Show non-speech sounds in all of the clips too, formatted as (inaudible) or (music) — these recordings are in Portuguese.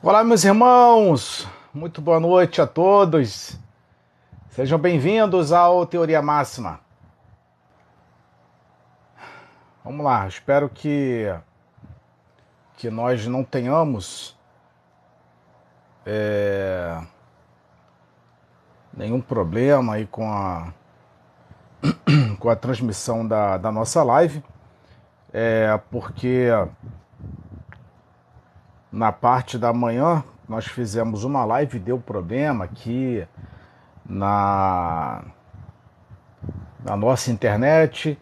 Olá, meus irmãos, muito boa noite a todos. Sejam bem-vindos ao Teoria Máxima. Vamos lá, espero que que nós não tenhamos é, nenhum problema aí com a (clears throat) com a transmissão da, da nossa live, é, porque na parte da manhã nós fizemos uma live, deu problema aqui na, na nossa internet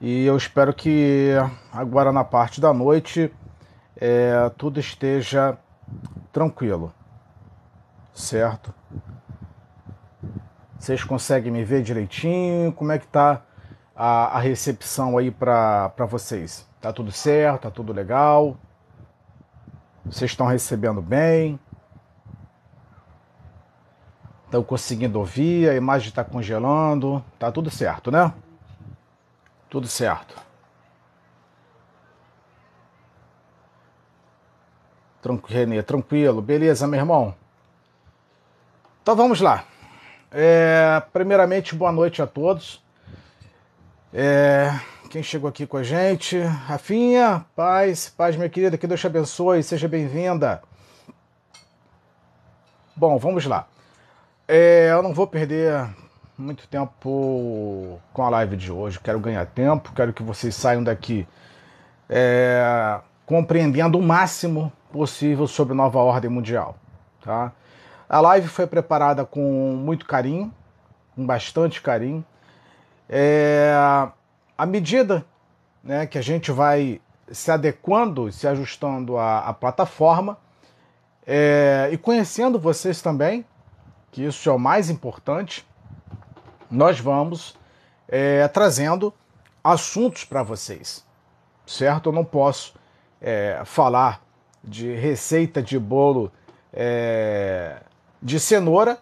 e eu espero que agora na parte da noite é, tudo esteja tranquilo, certo? Vocês conseguem me ver direitinho? Como é que tá a, a recepção aí para vocês? Tá tudo certo? Tá tudo legal? Vocês estão recebendo bem? Estão conseguindo ouvir? A imagem está congelando? Tá tudo certo, né? Tudo certo. Renê, tranquilo. Beleza, meu irmão? Então vamos lá. É, primeiramente, boa noite a todos. É, quem chegou aqui com a gente? Rafinha, paz, paz, minha querida, que Deus te abençoe, seja bem-vinda. Bom, vamos lá. É, eu não vou perder muito tempo com a live de hoje. Quero ganhar tempo, quero que vocês saiam daqui é, compreendendo o máximo possível sobre a nova ordem mundial. Tá? A live foi preparada com muito carinho, com bastante carinho. É, à medida né, que a gente vai se adequando, se ajustando à, à plataforma é, e conhecendo vocês também, que isso é o mais importante, nós vamos é, trazendo assuntos para vocês, certo? Eu não posso é, falar de receita de bolo é, de cenoura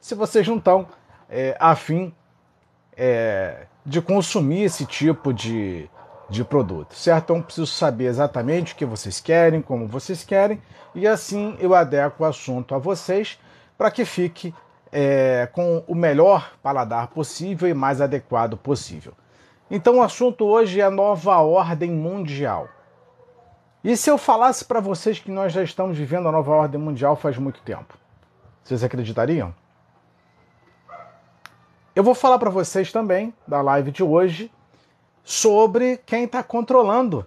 se vocês não estão é, afim é, de consumir esse tipo de, de produto, certo? Então preciso saber exatamente o que vocês querem, como vocês querem, e assim eu adequo o assunto a vocês para que fique é, com o melhor paladar possível e mais adequado possível. Então o assunto hoje é a nova ordem mundial. E se eu falasse para vocês que nós já estamos vivendo a nova ordem mundial faz muito tempo? Vocês acreditariam? Eu vou falar para vocês também da live de hoje sobre quem está controlando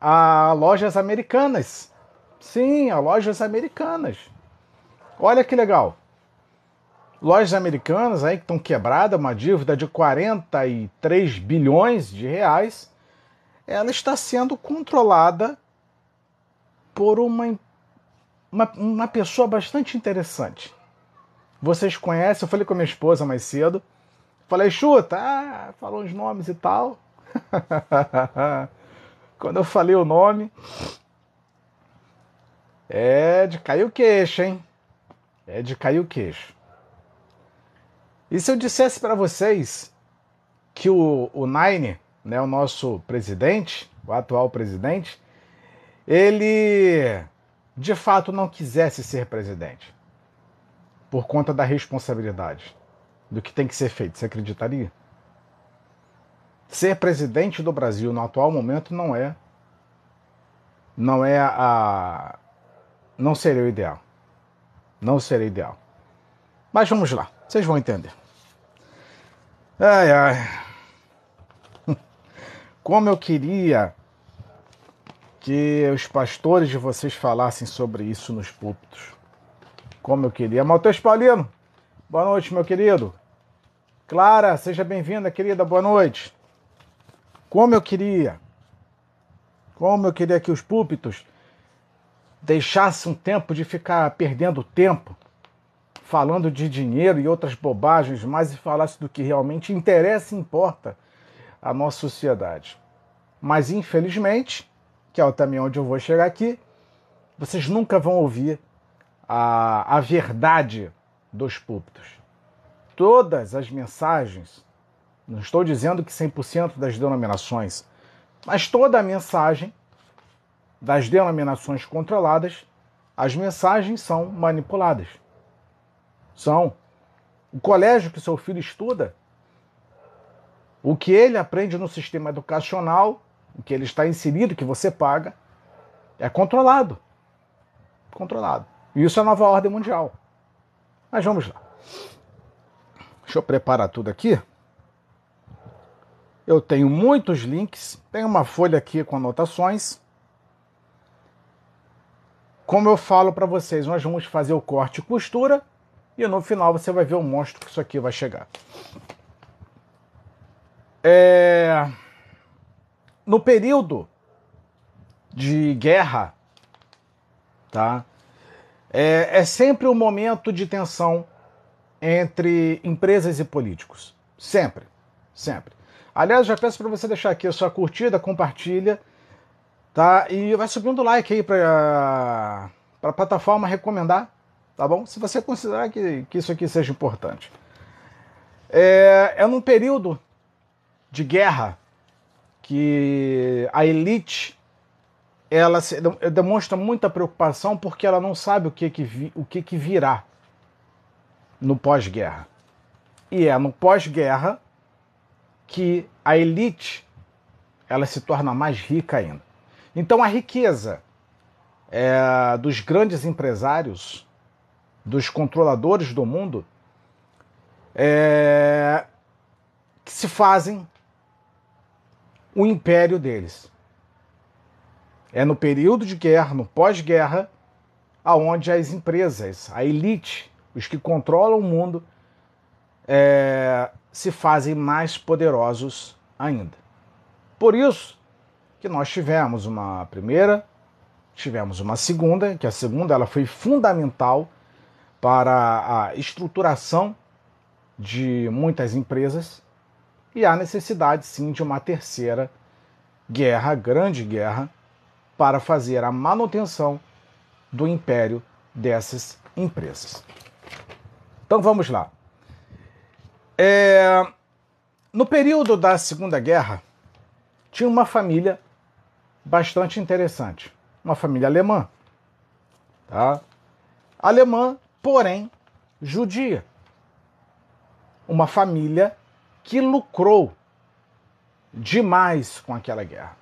as lojas americanas. Sim, as lojas americanas. Olha que legal. Lojas americanas aí que estão quebradas, uma dívida de 43 bilhões de reais, ela está sendo controlada por uma, uma, uma pessoa bastante interessante. Vocês conhecem, eu falei com a minha esposa mais cedo. Falei, chuta, ah, falou os nomes e tal. (laughs) Quando eu falei o nome, é de cair o queixo, hein? É de cair o queixo. E se eu dissesse para vocês que o, o Nine, né, o nosso presidente, o atual presidente, ele de fato não quisesse ser presidente por conta da responsabilidade do que tem que ser feito. Você acreditaria? Ser presidente do Brasil no atual momento não é não é a não seria o ideal. Não seria ideal. Mas vamos lá, vocês vão entender. Ai ai. (laughs) Como eu queria que os pastores de vocês falassem sobre isso nos púlpitos como eu queria. Matheus Paulino, boa noite, meu querido. Clara, seja bem-vinda, querida, boa noite. Como eu queria, como eu queria que os púlpitos deixassem um tempo de ficar perdendo tempo falando de dinheiro e outras bobagens, mas falasse do que realmente interessa e importa à nossa sociedade. Mas infelizmente, que é também onde eu vou chegar aqui, vocês nunca vão ouvir a, a verdade dos púlpitos. Todas as mensagens, não estou dizendo que 100% das denominações, mas toda a mensagem das denominações controladas as mensagens são manipuladas. São. O colégio que seu filho estuda, o que ele aprende no sistema educacional, o que ele está inserido, que você paga, é controlado. Controlado. E isso é a nova ordem mundial. Mas vamos lá. Deixa eu preparar tudo aqui. Eu tenho muitos links, tenho uma folha aqui com anotações. Como eu falo para vocês, nós vamos fazer o corte e costura e no final você vai ver o monstro que isso aqui vai chegar. É... No período de guerra, tá? É, é sempre um momento de tensão entre empresas e políticos. Sempre, sempre. Aliás, já peço para você deixar aqui a sua curtida, compartilha, tá? E vai subindo o like aí para a plataforma recomendar, tá bom? Se você considerar que, que isso aqui seja importante. É, é num período de guerra que a elite ela se, demonstra muita preocupação porque ela não sabe o que, que, vi, o que, que virá no pós-guerra. E é no pós-guerra que a elite ela se torna mais rica ainda. Então a riqueza é, dos grandes empresários, dos controladores do mundo, é, que se fazem o império deles. É no período de guerra, no pós-guerra, aonde as empresas, a elite, os que controlam o mundo, é, se fazem mais poderosos ainda. Por isso que nós tivemos uma primeira, tivemos uma segunda, que a segunda ela foi fundamental para a estruturação de muitas empresas e há necessidade sim de uma terceira guerra, grande guerra, para fazer a manutenção do império dessas empresas. Então vamos lá. É, no período da Segunda Guerra, tinha uma família bastante interessante, uma família alemã, tá? Alemã, porém judia, uma família que lucrou demais com aquela guerra,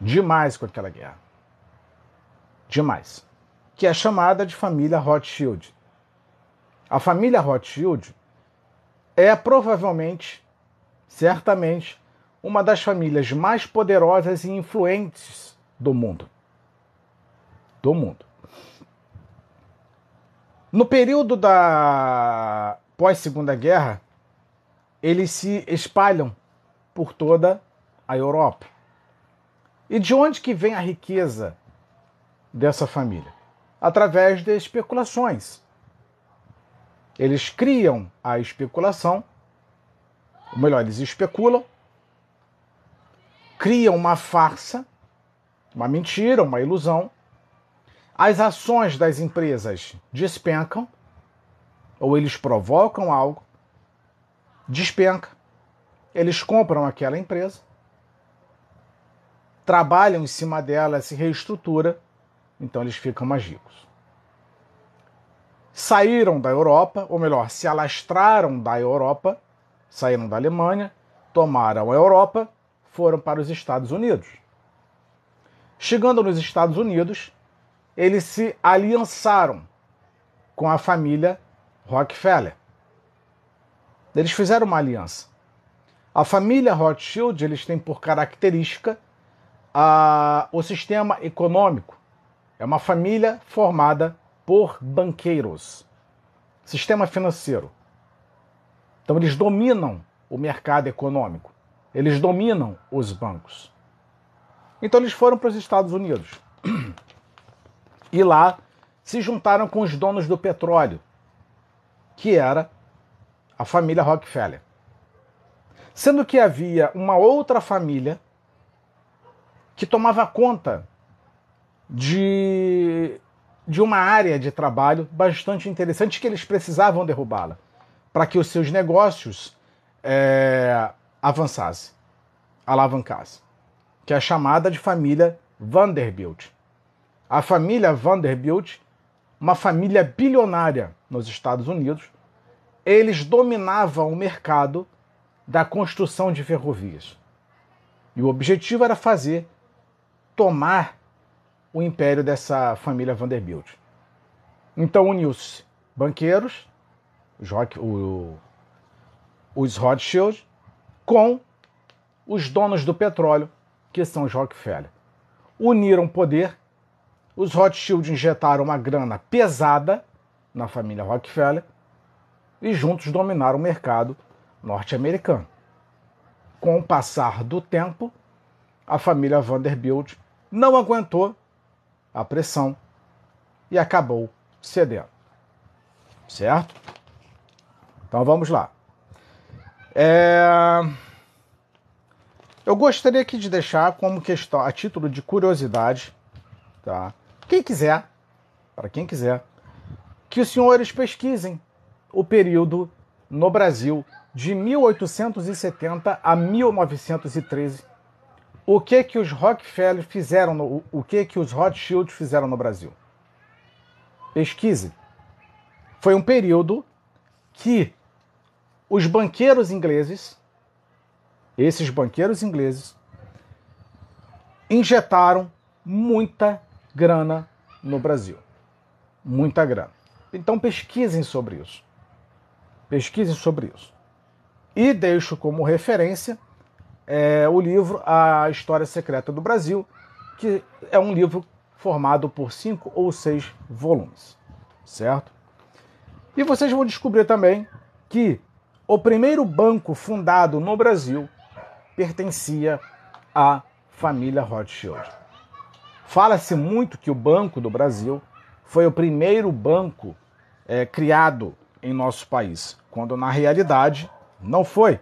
demais com aquela guerra demais, que é chamada de família Rothschild. A família Rothschild é provavelmente, certamente, uma das famílias mais poderosas e influentes do mundo. Do mundo. No período da pós-segunda guerra, eles se espalham por toda a Europa. E de onde que vem a riqueza dessa família? Através de especulações. Eles criam a especulação, ou melhor, eles especulam, criam uma farsa, uma mentira, uma ilusão. As ações das empresas despencam, ou eles provocam algo, despenca, eles compram aquela empresa, trabalham em cima dela, se reestrutura então eles ficam mais ricos. Saíram da Europa, ou melhor, se alastraram da Europa, saíram da Alemanha, tomaram a Europa, foram para os Estados Unidos. Chegando nos Estados Unidos, eles se aliançaram com a família Rockefeller. Eles fizeram uma aliança. A família Rothschild eles têm por característica a, o sistema econômico é uma família formada por banqueiros, sistema financeiro. Então eles dominam o mercado econômico, eles dominam os bancos. Então eles foram para os Estados Unidos e lá se juntaram com os donos do petróleo, que era a família Rockefeller. Sendo que havia uma outra família que tomava conta de, de uma área de trabalho bastante interessante que eles precisavam derrubá-la para que os seus negócios é, avançassem, alavancassem, que é a chamada de família Vanderbilt. A família Vanderbilt uma família bilionária nos Estados Unidos, eles dominavam o mercado da construção de ferrovias. E o objetivo era fazer tomar o império dessa família Vanderbilt. Então uniu-se banqueiros, os, os Rothschild, com os donos do petróleo, que são os Rockefeller. Uniram poder, os Rothschild injetaram uma grana pesada na família Rockefeller e juntos dominaram o mercado norte-americano. Com o passar do tempo, a família Vanderbilt não aguentou a pressão e acabou cedendo. Certo? Então vamos lá. É... Eu gostaria aqui de deixar como questão, a título de curiosidade, tá? Quem quiser, para quem quiser, que os senhores pesquisem o período no Brasil de 1870 a 1913. O que que os Rockefeller fizeram, no, o que que os Rothschild fizeram no Brasil? Pesquise. Foi um período que os banqueiros ingleses, esses banqueiros ingleses, injetaram muita grana no Brasil. Muita grana. Então pesquisem sobre isso. Pesquisem sobre isso. E deixo como referência é, o livro A História Secreta do Brasil, que é um livro formado por cinco ou seis volumes, certo? E vocês vão descobrir também que o primeiro banco fundado no Brasil pertencia à família Rothschild. Fala-se muito que o Banco do Brasil foi o primeiro banco é, criado em nosso país, quando na realidade não foi.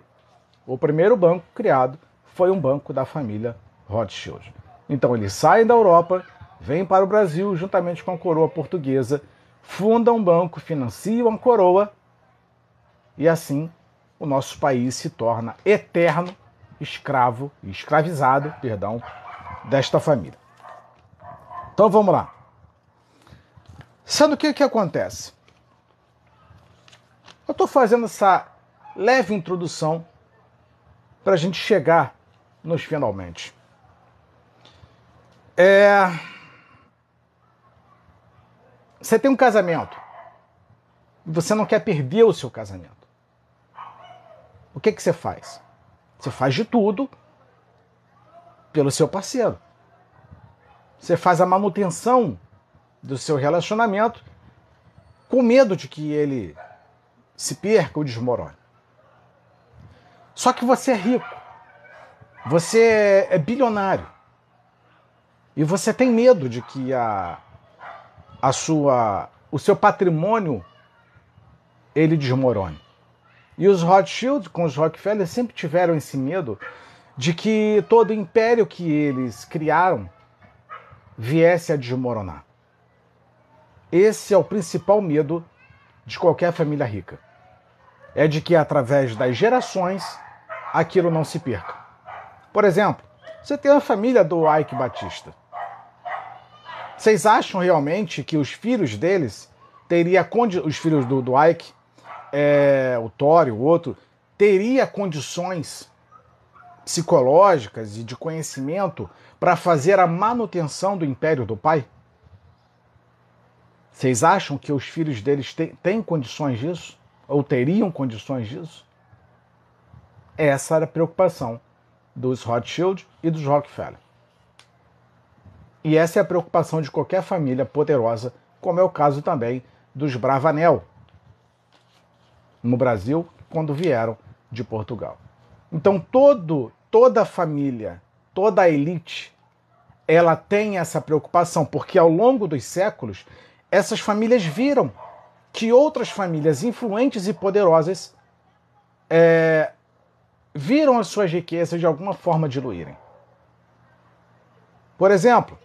O primeiro banco criado foi um banco da família Rothschild. Então eles saem da Europa, vêm para o Brasil juntamente com a coroa portuguesa, fundam um banco, financiam a coroa e assim o nosso país se torna eterno escravo, escravizado, perdão, desta família. Então vamos lá. Sendo que o que acontece? Eu estou fazendo essa leve introdução para a gente chegar nos finalmente. É... Você tem um casamento você não quer perder o seu casamento. O que, que você faz? Você faz de tudo pelo seu parceiro. Você faz a manutenção do seu relacionamento com medo de que ele se perca ou desmorone. Só que você é rico. Você é bilionário. E você tem medo de que a, a sua, o seu patrimônio ele desmorone. E os Rothschild com os Rockefeller sempre tiveram esse medo de que todo império que eles criaram viesse a desmoronar. Esse é o principal medo de qualquer família rica. É de que através das gerações aquilo não se perca. Por exemplo, você tem a família do Ike Batista. Vocês acham realmente que os filhos deles teria os filhos do, do Ike, é, o Thor o outro, teria condições psicológicas e de conhecimento para fazer a manutenção do império do pai? Vocês acham que os filhos deles têm condições disso? Ou teriam condições disso? Essa era a preocupação dos Rothschild e dos Rockefeller. E essa é a preocupação de qualquer família poderosa, como é o caso também dos Bravanel no Brasil quando vieram de Portugal. Então todo, toda a família, toda a elite, ela tem essa preocupação, porque ao longo dos séculos essas famílias viram que outras famílias influentes e poderosas é, viram as suas riquezas de alguma forma diluírem. Por exemplo,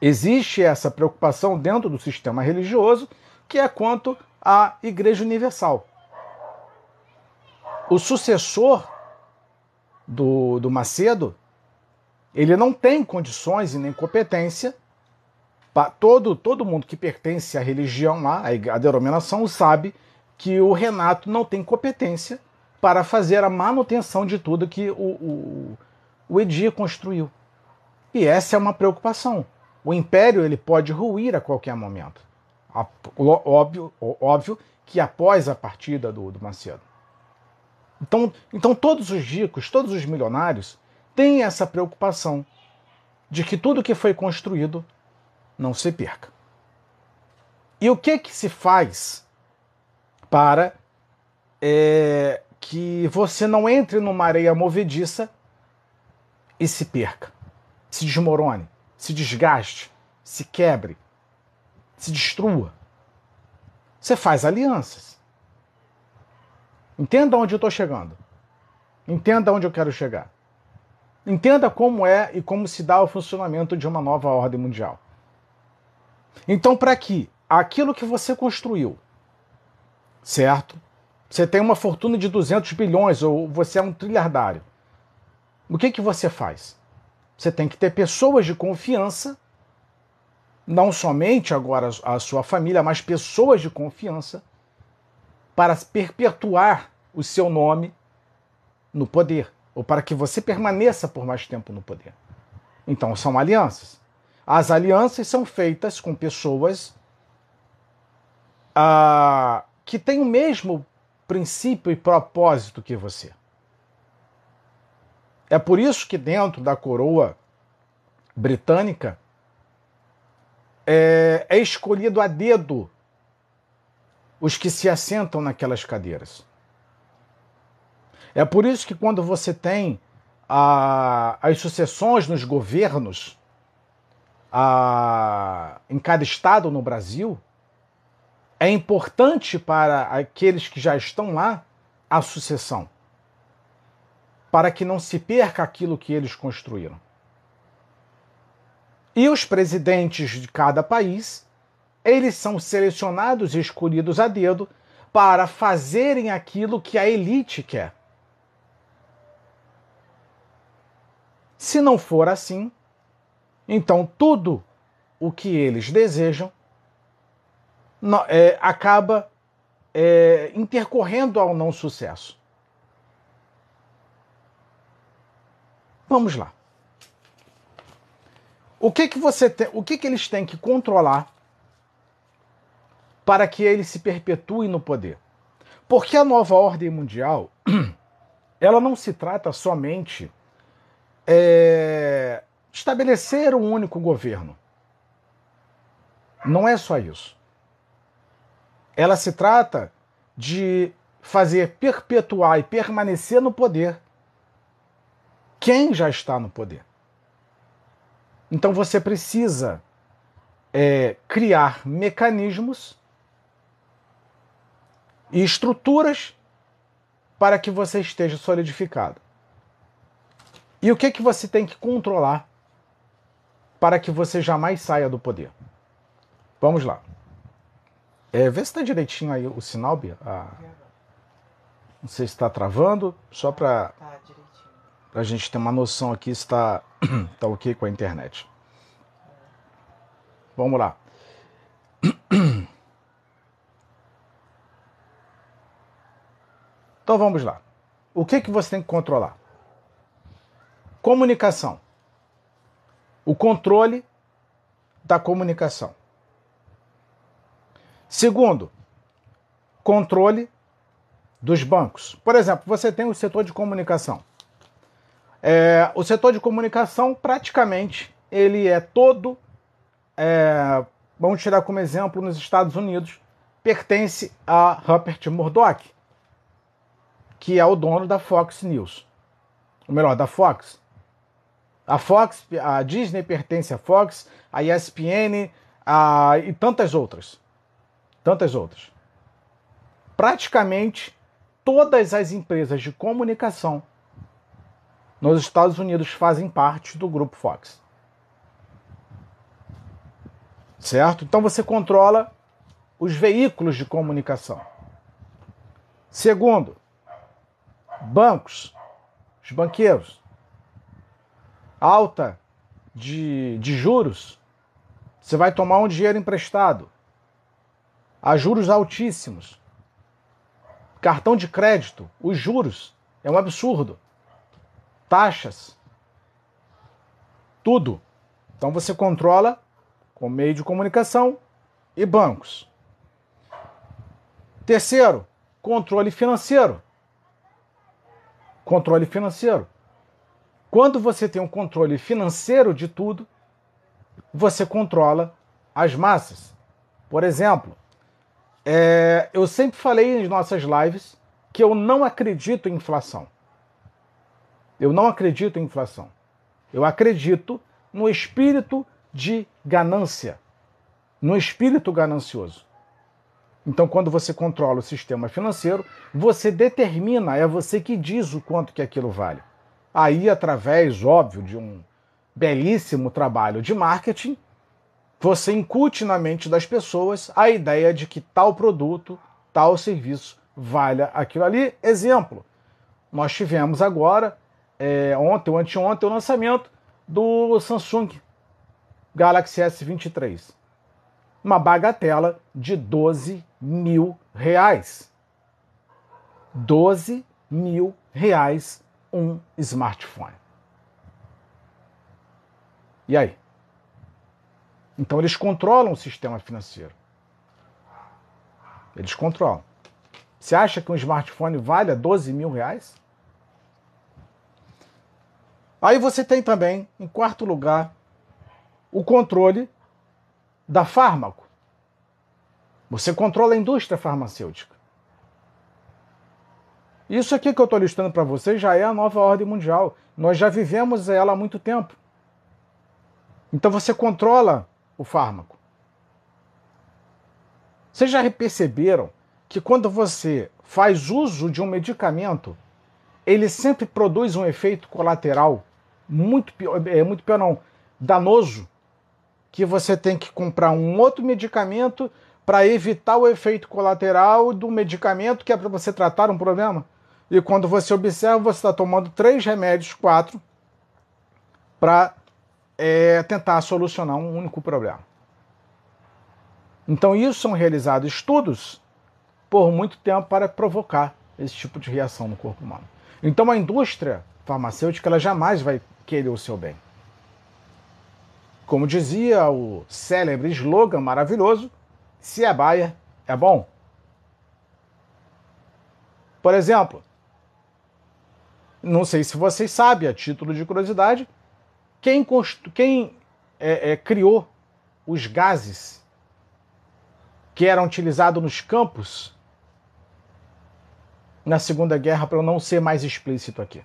existe essa preocupação dentro do sistema religioso, que é quanto à Igreja Universal. O sucessor do, do Macedo, ele não tem condições e nem competência Todo, todo mundo que pertence à religião lá, à denominação, sabe que o Renato não tem competência para fazer a manutenção de tudo que o, o, o Edir construiu. E essa é uma preocupação. O império ele pode ruir a qualquer momento. Óbvio, óbvio que após a partida do, do Macedo. Então, então todos os ricos, todos os milionários têm essa preocupação de que tudo que foi construído não se perca. E o que que se faz para é, que você não entre numa areia movediça e se perca, se desmorone, se desgaste, se quebre, se destrua? Você faz alianças. Entenda onde eu estou chegando. Entenda onde eu quero chegar. Entenda como é e como se dá o funcionamento de uma nova ordem mundial. Então, para que aquilo que você construiu, certo? Você tem uma fortuna de 200 bilhões ou você é um trilhardário. O que, que você faz? Você tem que ter pessoas de confiança, não somente agora a sua família, mas pessoas de confiança, para perpetuar o seu nome no poder ou para que você permaneça por mais tempo no poder. Então são alianças. As alianças são feitas com pessoas ah, que têm o mesmo princípio e propósito que você. É por isso que dentro da coroa britânica é, é escolhido a dedo os que se assentam naquelas cadeiras. É por isso que quando você tem a, as sucessões nos governos a, em cada estado no Brasil, é importante para aqueles que já estão lá a sucessão, para que não se perca aquilo que eles construíram. E os presidentes de cada país, eles são selecionados e escolhidos a dedo para fazerem aquilo que a elite quer. Se não for assim, então tudo o que eles desejam é, acaba é, intercorrendo ao não sucesso. Vamos lá. O que que você tem, o que que eles têm que controlar para que eles se perpetuem no poder? Porque a nova ordem mundial, (clears throat) ela não se trata somente é, estabelecer um único governo. Não é só isso. Ela se trata de fazer perpetuar e permanecer no poder quem já está no poder. Então você precisa é, criar mecanismos e estruturas para que você esteja solidificado. E o que, que você tem que controlar para que você jamais saia do poder? Vamos lá. É, vê se está direitinho aí o sinal, Bia. Ah, não sei se está travando, só para tá a gente ter uma noção aqui se está (clears throat) tá ok com a internet. Vamos lá. Então vamos lá. O que, que você tem que controlar? Comunicação. O controle da comunicação. Segundo, controle dos bancos. Por exemplo, você tem o setor de comunicação. É, o setor de comunicação, praticamente, ele é todo, é, vamos tirar como exemplo, nos Estados Unidos, pertence a Rupert Murdoch, que é o dono da Fox News. Ou melhor, da Fox. A Fox, a Disney pertence à Fox, a ESPN a, e tantas outras. Tantas outras. Praticamente todas as empresas de comunicação nos Estados Unidos fazem parte do grupo Fox. Certo? Então você controla os veículos de comunicação. Segundo, bancos, os banqueiros alta de, de juros Você vai tomar um dinheiro emprestado a juros altíssimos. Cartão de crédito, os juros, é um absurdo. Taxas, tudo. Então você controla com meio de comunicação e bancos. Terceiro, controle financeiro. Controle financeiro. Quando você tem um controle financeiro de tudo, você controla as massas. Por exemplo, é, eu sempre falei nas nossas lives que eu não acredito em inflação. Eu não acredito em inflação. Eu acredito no espírito de ganância, no espírito ganancioso. Então, quando você controla o sistema financeiro, você determina, é você que diz o quanto que aquilo vale. Aí, através, óbvio, de um belíssimo trabalho de marketing, você incute na mente das pessoas a ideia de que tal produto, tal serviço valha aquilo ali. Exemplo, nós tivemos agora, é, ontem ou anteontem, o lançamento do Samsung Galaxy S23. Uma bagatela de 12 mil reais. 12 mil reais um smartphone. E aí? Então eles controlam o sistema financeiro. Eles controlam. Você acha que um smartphone vale 12 mil reais? Aí você tem também, em quarto lugar, o controle da fármaco. Você controla a indústria farmacêutica. Isso aqui que eu estou listando para vocês já é a nova ordem mundial. Nós já vivemos ela há muito tempo. Então você controla o fármaco. Vocês já perceberam que quando você faz uso de um medicamento, ele sempre produz um efeito colateral muito pior, é muito pior não, danoso, que você tem que comprar um outro medicamento para evitar o efeito colateral do medicamento que é para você tratar um problema. E quando você observa, você está tomando três remédios, quatro, para é, tentar solucionar um único problema. Então, isso são realizados estudos por muito tempo para provocar esse tipo de reação no corpo humano. Então, a indústria farmacêutica ela jamais vai querer o seu bem. Como dizia o célebre slogan maravilhoso: se é baia, é bom. Por exemplo, não sei se vocês sabem, a título de curiosidade, quem, quem é, é, criou os gases que eram utilizados nos campos na Segunda Guerra, para eu não ser mais explícito aqui?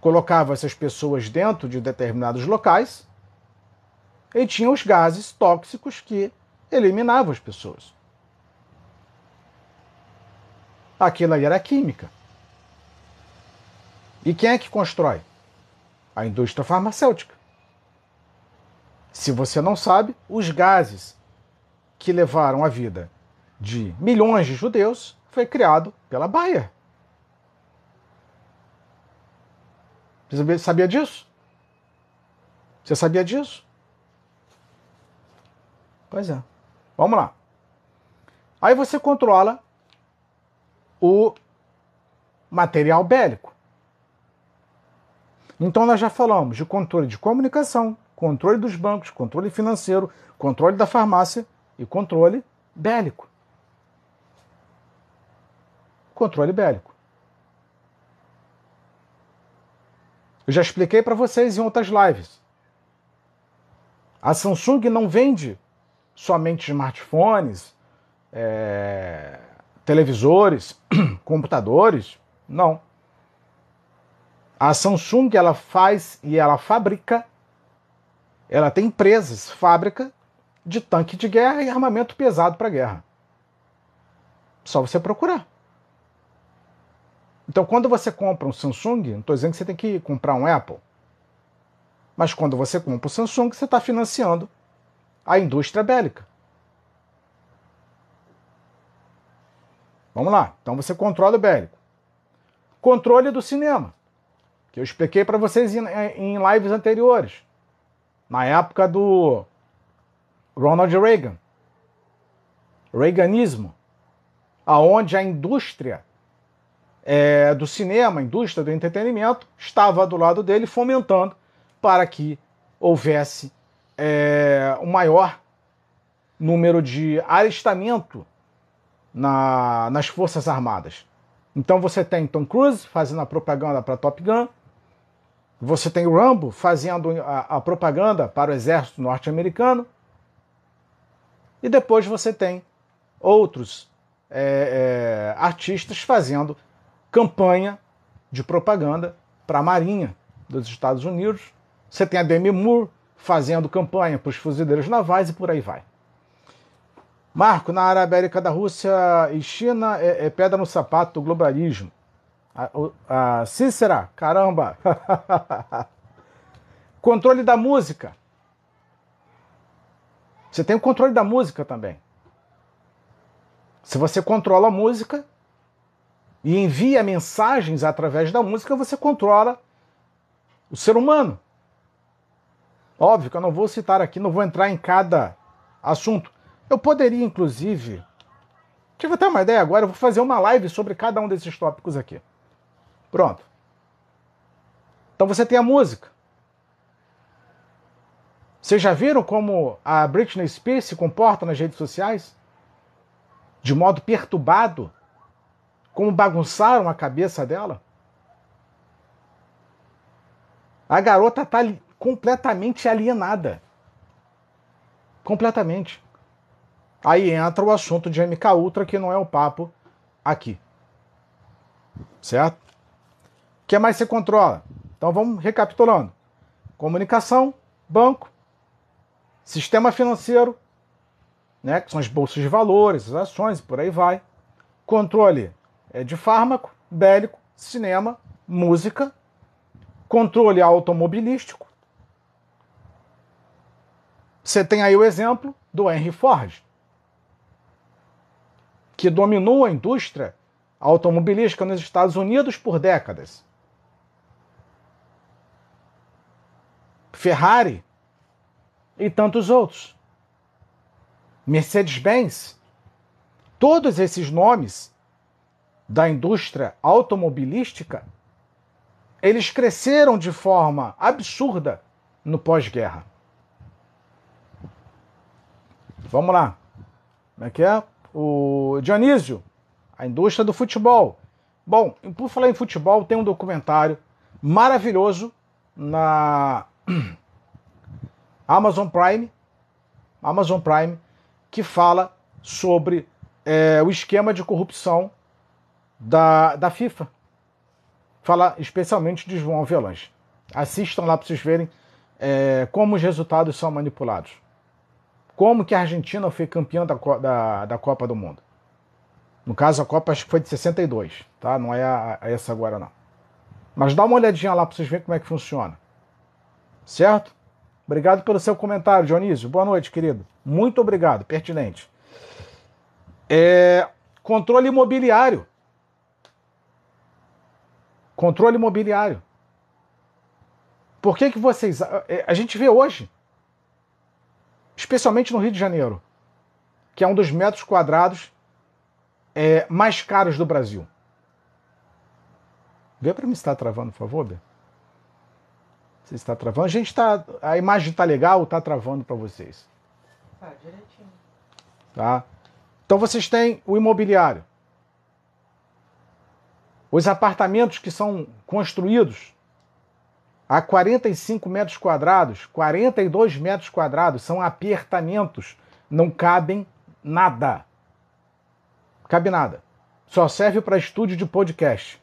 Colocava essas pessoas dentro de determinados locais e tinha os gases tóxicos que eliminavam as pessoas. Aquilo aí era química. E quem é que constrói? a indústria farmacêutica. Se você não sabe, os gases que levaram a vida de milhões de judeus foi criado pela Bayer. Você sabia disso? Você sabia disso? Pois é. Vamos lá. Aí você controla o material bélico. Então nós já falamos de controle de comunicação, controle dos bancos, controle financeiro, controle da farmácia e controle bélico. Controle bélico. Eu já expliquei para vocês em outras lives. A Samsung não vende somente smartphones, é, televisores, (clears throat) computadores. Não. A Samsung ela faz e ela fabrica, ela tem empresas, fábrica de tanque de guerra e armamento pesado para guerra. Só você procurar. Então, quando você compra um Samsung, não estou dizendo que você tem que comprar um Apple, mas quando você compra o Samsung, você está financiando a indústria bélica. Vamos lá. Então você controla o bélico. Controle do cinema que eu expliquei para vocês em, lives anteriores. na época do Ronald Reagan. Reaganismo, aonde a indústria é, do cinema, a indústria do entretenimento, estava do lado dele fomentando para que houvesse é, um maior número de alistamento na, nas Forças Armadas. Então você tem Tom Cruise fazendo a propaganda para Top Gun, você tem o Rambo fazendo a, a propaganda para o exército norte-americano, e depois você tem outros é, é, artistas fazendo campanha de propaganda para a Marinha dos Estados Unidos. Você tem a Demi Moore fazendo campanha para os fuzileiros navais e por aí vai. Marco, na área América da Rússia e China é, é pedra no sapato do globalismo. A, a Cícera, caramba! (laughs) controle da música. Você tem o controle da música também. Se você controla a música e envia mensagens através da música, você controla o ser humano. Óbvio que eu não vou citar aqui, não vou entrar em cada assunto. Eu poderia, inclusive. Tive até uma ideia agora, eu vou fazer uma live sobre cada um desses tópicos aqui. Pronto. Então você tem a música. Vocês já viram como a Britney Spears se comporta nas redes sociais? De modo perturbado? Como bagunçaram a cabeça dela? A garota está completamente alienada. Completamente. Aí entra o assunto de MK Ultra, que não é o papo aqui. Certo? O que mais você controla? Então vamos recapitulando: comunicação, banco, sistema financeiro, né, que são as bolsas de valores, as ações, por aí vai. Controle é de fármaco, bélico, cinema, música, controle automobilístico. Você tem aí o exemplo do Henry Ford que dominou a indústria automobilística nos Estados Unidos por décadas. Ferrari e tantos outros. Mercedes-Benz. Todos esses nomes da indústria automobilística, eles cresceram de forma absurda no pós-guerra. Vamos lá. Como é que é? O Dionísio, a indústria do futebol. Bom, por falar em futebol, tem um documentário maravilhoso na (clears throat) Amazon Prime, Amazon Prime, que fala sobre é, o esquema de corrupção da, da FIFA. Fala especialmente de João Avelange. Assistam lá para vocês verem é, como os resultados são manipulados. Como que a Argentina foi campeã da, da, da Copa do Mundo? No caso, a Copa acho que foi de 62, tá? Não é a, a essa agora, não. Mas dá uma olhadinha lá para vocês verem como é que funciona. Certo? Obrigado pelo seu comentário, Dionísio. Boa noite, querido. Muito obrigado, pertinente. É, controle imobiliário. Controle imobiliário. Por que, que vocês. A gente vê hoje especialmente no Rio de Janeiro, que é um dos metros quadrados é, mais caros do Brasil. Vê para mim se está travando, por favor, Bê. Se está travando. A gente está. A imagem está legal ou está travando para vocês? Tá, direitinho. Tá? Então vocês têm o imobiliário. Os apartamentos que são construídos a 45 metros quadrados, 42 metros quadrados, são apertamentos, não cabem nada. Cabe nada. Só serve para estúdio de podcast.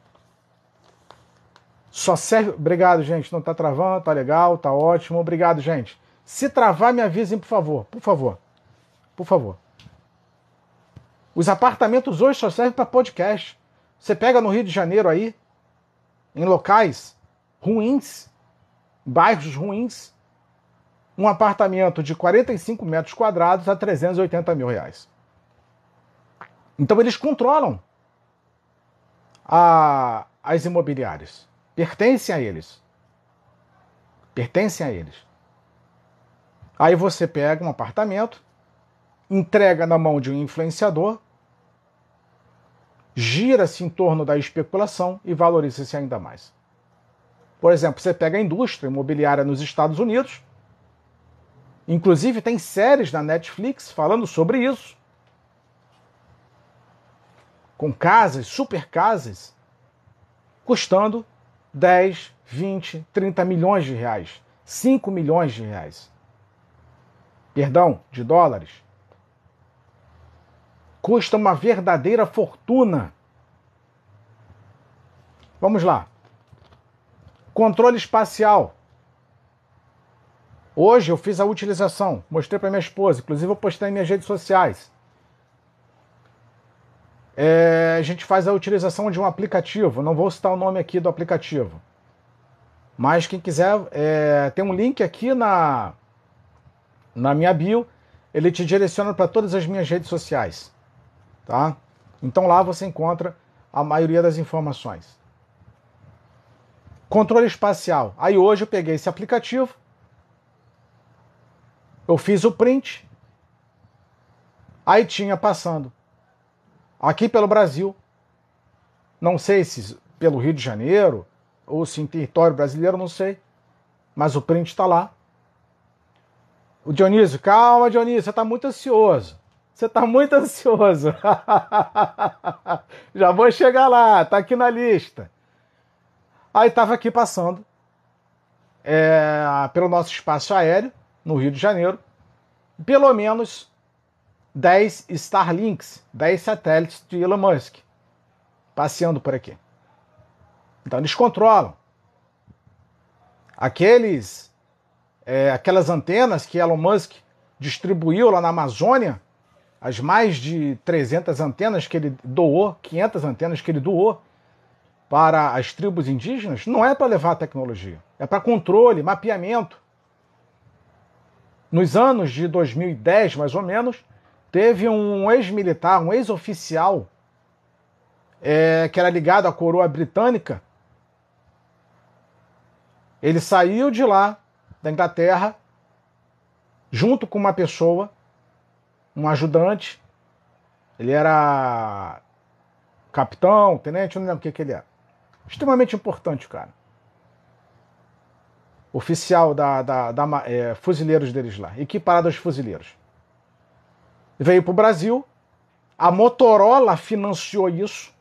Só serve. Obrigado, gente. Não tá travando, tá legal, tá ótimo. Obrigado, gente. Se travar, me avisem, por favor. Por favor. Por favor. Os apartamentos hoje só servem para podcast. Você pega no Rio de Janeiro aí, em locais ruins, bairros ruins, um apartamento de 45 metros quadrados a 380 mil reais. Então eles controlam a, as imobiliárias. Pertencem a eles. Pertencem a eles. Aí você pega um apartamento, entrega na mão de um influenciador, gira-se em torno da especulação e valoriza-se ainda mais. Por exemplo, você pega a indústria imobiliária nos Estados Unidos, inclusive tem séries na Netflix falando sobre isso, com casas, super casas, custando 10, 20, 30 milhões de reais, 5 milhões de reais. Perdão, de dólares. Custa uma verdadeira fortuna. Vamos lá. Controle espacial. Hoje eu fiz a utilização, mostrei para minha esposa, inclusive eu postei em minhas redes sociais. É, a gente faz a utilização de um aplicativo, não vou citar o nome aqui do aplicativo, mas quem quiser, é, tem um link aqui na, na minha bio, ele te direciona para todas as minhas redes sociais, tá? Então lá você encontra a maioria das informações. Controle espacial. Aí hoje eu peguei esse aplicativo, eu fiz o print, aí tinha passando aqui pelo Brasil, não sei se pelo Rio de Janeiro ou se em território brasileiro, não sei, mas o print está lá. O Dionísio, calma, Dionísio, você está muito ansioso. Você está muito ansioso. (laughs) Já vou chegar lá, está aqui na lista. Aí estava aqui passando é, pelo nosso espaço aéreo, no Rio de Janeiro, pelo menos 10 Starlinks, 10 satélites de Elon Musk, passeando por aqui. Então eles controlam. Aqueles, é, aquelas antenas que Elon Musk distribuiu lá na Amazônia, as mais de 300 antenas que ele doou, 500 antenas que ele doou, para as tribos indígenas não é para levar tecnologia, é para controle, mapeamento. Nos anos de 2010, mais ou menos, teve um ex-militar, um ex-oficial, é, que era ligado à coroa britânica. Ele saiu de lá, da Inglaterra, junto com uma pessoa, um ajudante. Ele era capitão, tenente, não lembro o que, que ele era. Extremamente importante, cara. Oficial da, da, da é, fuzileiros deles lá, equiparado aos fuzileiros. Veio para o Brasil, a Motorola financiou isso.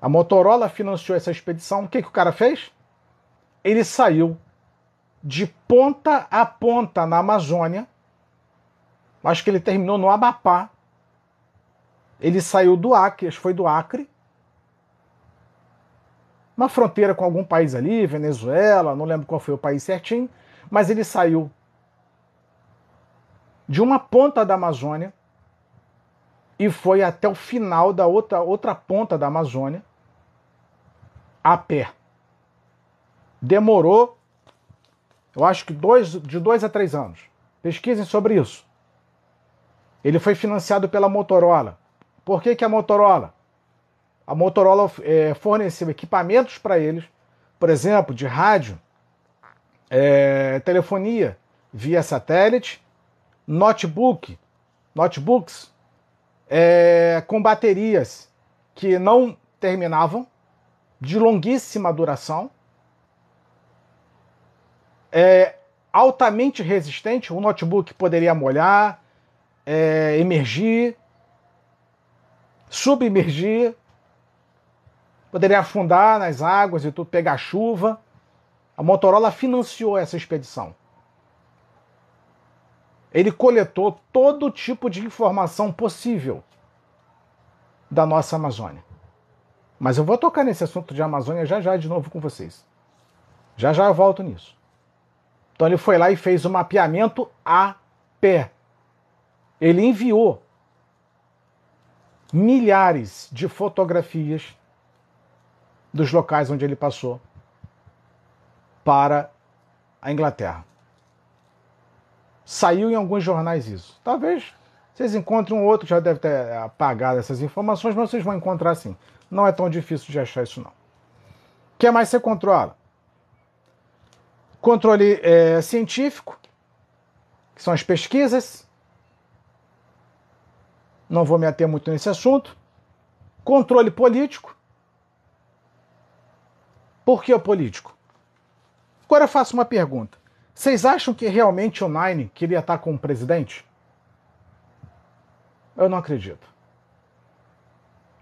A Motorola financiou essa expedição. O que, que o cara fez? Ele saiu de ponta a ponta na Amazônia. Acho que ele terminou no Amapá. Ele saiu do Acre, foi do Acre, uma fronteira com algum país ali, Venezuela, não lembro qual foi o país certinho, mas ele saiu de uma ponta da Amazônia e foi até o final da outra, outra ponta da Amazônia a pé. Demorou, eu acho que dois, de dois a três anos. Pesquisem sobre isso. Ele foi financiado pela Motorola. Por que, que a Motorola? a Motorola é, forneceu equipamentos para eles, por exemplo, de rádio, é, telefonia via satélite, notebook, notebooks é, com baterias que não terminavam, de longuíssima duração, é, altamente resistente, o notebook poderia molhar, é, emergir, submergir, poderia afundar nas águas e tudo, pegar chuva. A Motorola financiou essa expedição. Ele coletou todo tipo de informação possível da nossa Amazônia. Mas eu vou tocar nesse assunto de Amazônia já já de novo com vocês. Já já eu volto nisso. Então ele foi lá e fez o um mapeamento a pé. Ele enviou milhares de fotografias dos locais onde ele passou para a Inglaterra. Saiu em alguns jornais isso. Talvez vocês encontrem um outro que já deve ter apagado essas informações, mas vocês vão encontrar sim. Não é tão difícil de achar isso não. O que mais você controla? Controle é, científico. que são as pesquisas. Não vou me ater muito nesse assunto. Controle político. Por que o político? Agora eu faço uma pergunta. Vocês acham que realmente o Nine queria estar com o presidente? Eu não acredito.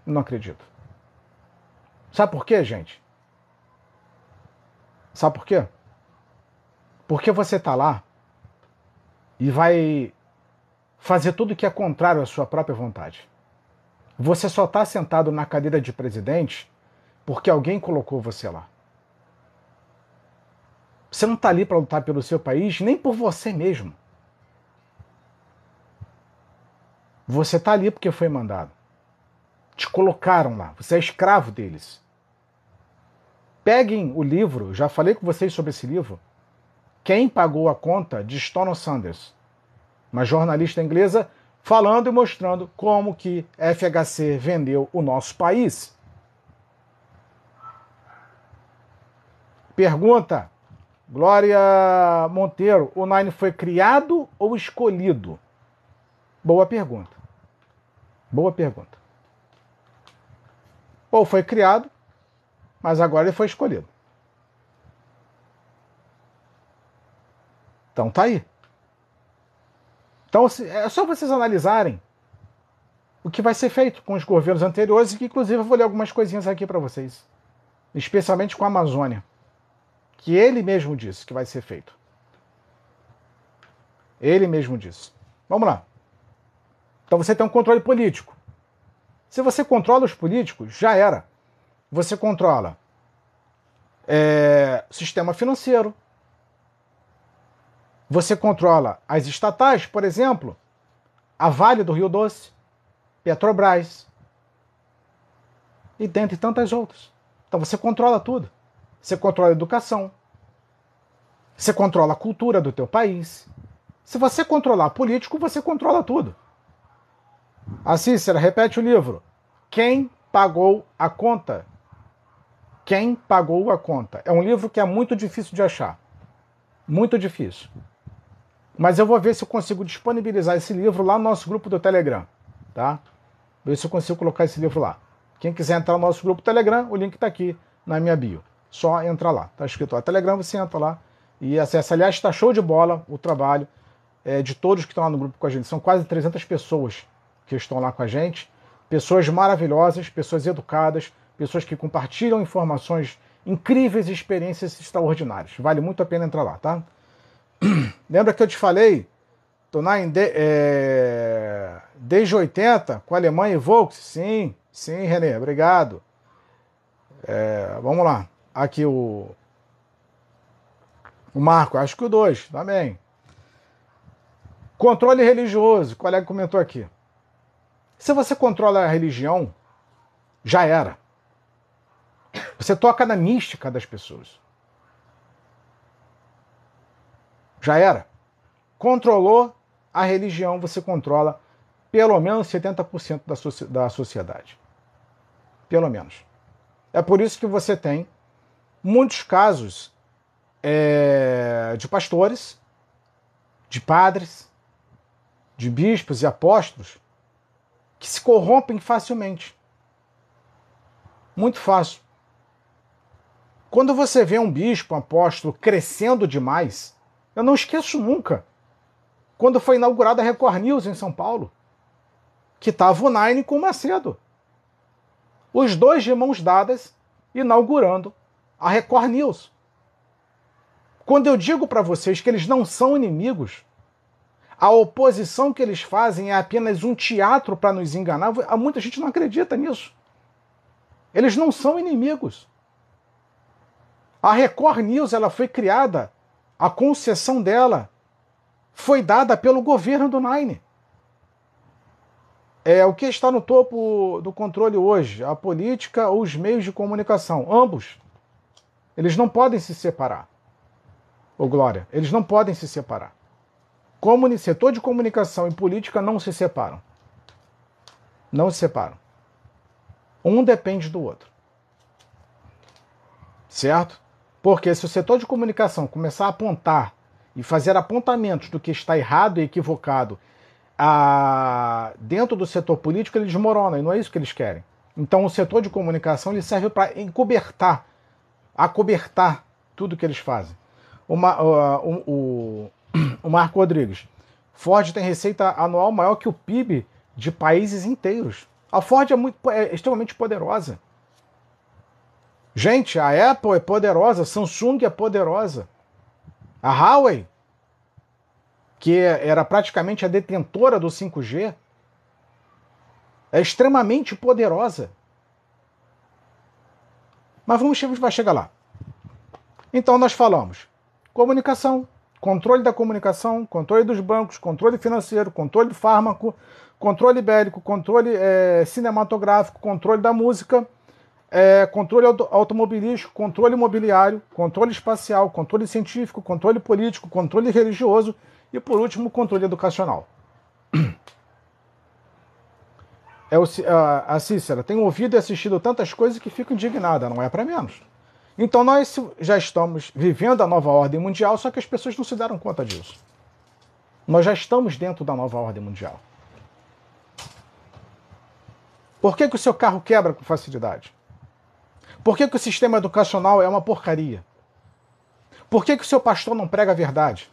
Não acredito. Sabe por quê, gente? Sabe por quê? Porque você está lá e vai fazer tudo que é contrário à sua própria vontade. Você só está sentado na cadeira de presidente porque alguém colocou você lá. Você não está ali para lutar pelo seu país, nem por você mesmo. Você está ali porque foi mandado. Te colocaram lá. Você é escravo deles. Peguem o livro, já falei com vocês sobre esse livro. Quem pagou a conta de Stono Sanders, uma jornalista inglesa falando e mostrando como que FHC vendeu o nosso país. Pergunta: Glória Monteiro, o Nine foi criado ou escolhido? Boa pergunta. Boa pergunta. Ou foi criado, mas agora ele foi escolhido. Então tá aí. Então é só vocês analisarem o que vai ser feito com os governos anteriores e que inclusive eu vou ler algumas coisinhas aqui para vocês, especialmente com a Amazônia que ele mesmo disse que vai ser feito. Ele mesmo disse. Vamos lá. Então você tem um controle político. Se você controla os políticos, já era. Você controla é, sistema financeiro. Você controla as estatais, por exemplo, a Vale do Rio Doce, Petrobras e dentre tantas outras. Então você controla tudo. Você controla a educação. Você controla a cultura do teu país. Se você controlar político, você controla tudo. A Cícera, repete o livro. Quem pagou a conta? Quem pagou a conta? É um livro que é muito difícil de achar. Muito difícil. Mas eu vou ver se eu consigo disponibilizar esse livro lá no nosso grupo do Telegram. Tá? Ver se eu consigo colocar esse livro lá. Quem quiser entrar no nosso grupo Telegram, o link está aqui na minha bio só entrar lá. Está escrito lá Telegram, você entra lá e acessa. Aliás, está show de bola o trabalho é, de todos que estão lá no grupo com a gente. São quase 300 pessoas que estão lá com a gente. Pessoas maravilhosas, pessoas educadas, pessoas que compartilham informações incríveis e experiências extraordinárias. Vale muito a pena entrar lá, tá? (clears throat) Lembra que eu te falei? Tonai, em de, é, desde 80, com a Alemanha e Volks? Sim, sim, Renê, obrigado. É, vamos lá. Aqui o. O Marco, acho que o 2, também. Controle religioso, o colega comentou aqui. Se você controla a religião, já era. Você toca na mística das pessoas. Já era. Controlou a religião, você controla pelo menos 70% da, da sociedade. Pelo menos. É por isso que você tem muitos casos é, de pastores, de padres, de bispos e apóstolos que se corrompem facilmente. Muito fácil. Quando você vê um bispo, um apóstolo crescendo demais, eu não esqueço nunca quando foi inaugurada a Record News em São Paulo, que estava o Nine com o Macedo. Os dois de mãos dadas inaugurando a Record News. Quando eu digo para vocês que eles não são inimigos, a oposição que eles fazem é apenas um teatro para nos enganar, muita gente não acredita nisso. Eles não são inimigos. A Record News ela foi criada, a concessão dela foi dada pelo governo do Nine. É o que está no topo do controle hoje, a política ou os meios de comunicação, ambos. Eles não podem se separar. Ô Glória, eles não podem se separar. Comuni setor de comunicação e política não se separam. Não se separam. Um depende do outro. Certo? Porque se o setor de comunicação começar a apontar e fazer apontamentos do que está errado e equivocado a, dentro do setor político, ele desmorona, e não é isso que eles querem. Então o setor de comunicação ele serve para encobertar, acobertar tudo que eles fazem. O, o, o, (clears throat) o Marco Rodrigues, Ford tem receita anual maior que o PIB de países inteiros. A Ford é, muito, é extremamente poderosa. Gente, a Apple é poderosa, a Samsung é poderosa. A Huawei, que era praticamente a detentora do 5G, é extremamente poderosa. Mas vamos vai chegar lá. Então nós falamos comunicação, controle da comunicação, controle dos bancos, controle financeiro, controle do fármaco, controle ibérico, controle é, cinematográfico, controle da música, é, controle auto automobilístico, controle imobiliário, controle espacial, controle científico, controle político, controle religioso e, por último, controle educacional. É o, a, a Cícera tem ouvido e assistido tantas coisas que fico indignada, não é para menos. Então nós já estamos vivendo a nova ordem mundial, só que as pessoas não se deram conta disso. Nós já estamos dentro da nova ordem mundial. Por que, que o seu carro quebra com facilidade? Por que, que o sistema educacional é uma porcaria? Por que, que o seu pastor não prega a verdade?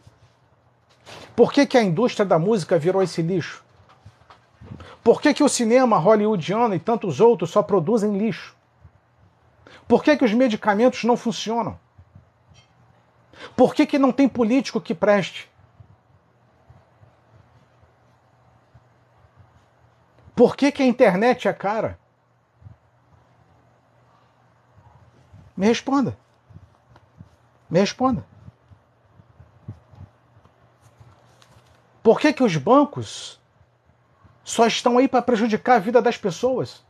Por que, que a indústria da música virou esse lixo? Por que, que o cinema hollywoodiano e tantos outros só produzem lixo? Por que, que os medicamentos não funcionam? Por que, que não tem político que preste? Por que, que a internet é cara? Me responda. Me responda. Por que, que os bancos só estão aí para prejudicar a vida das pessoas?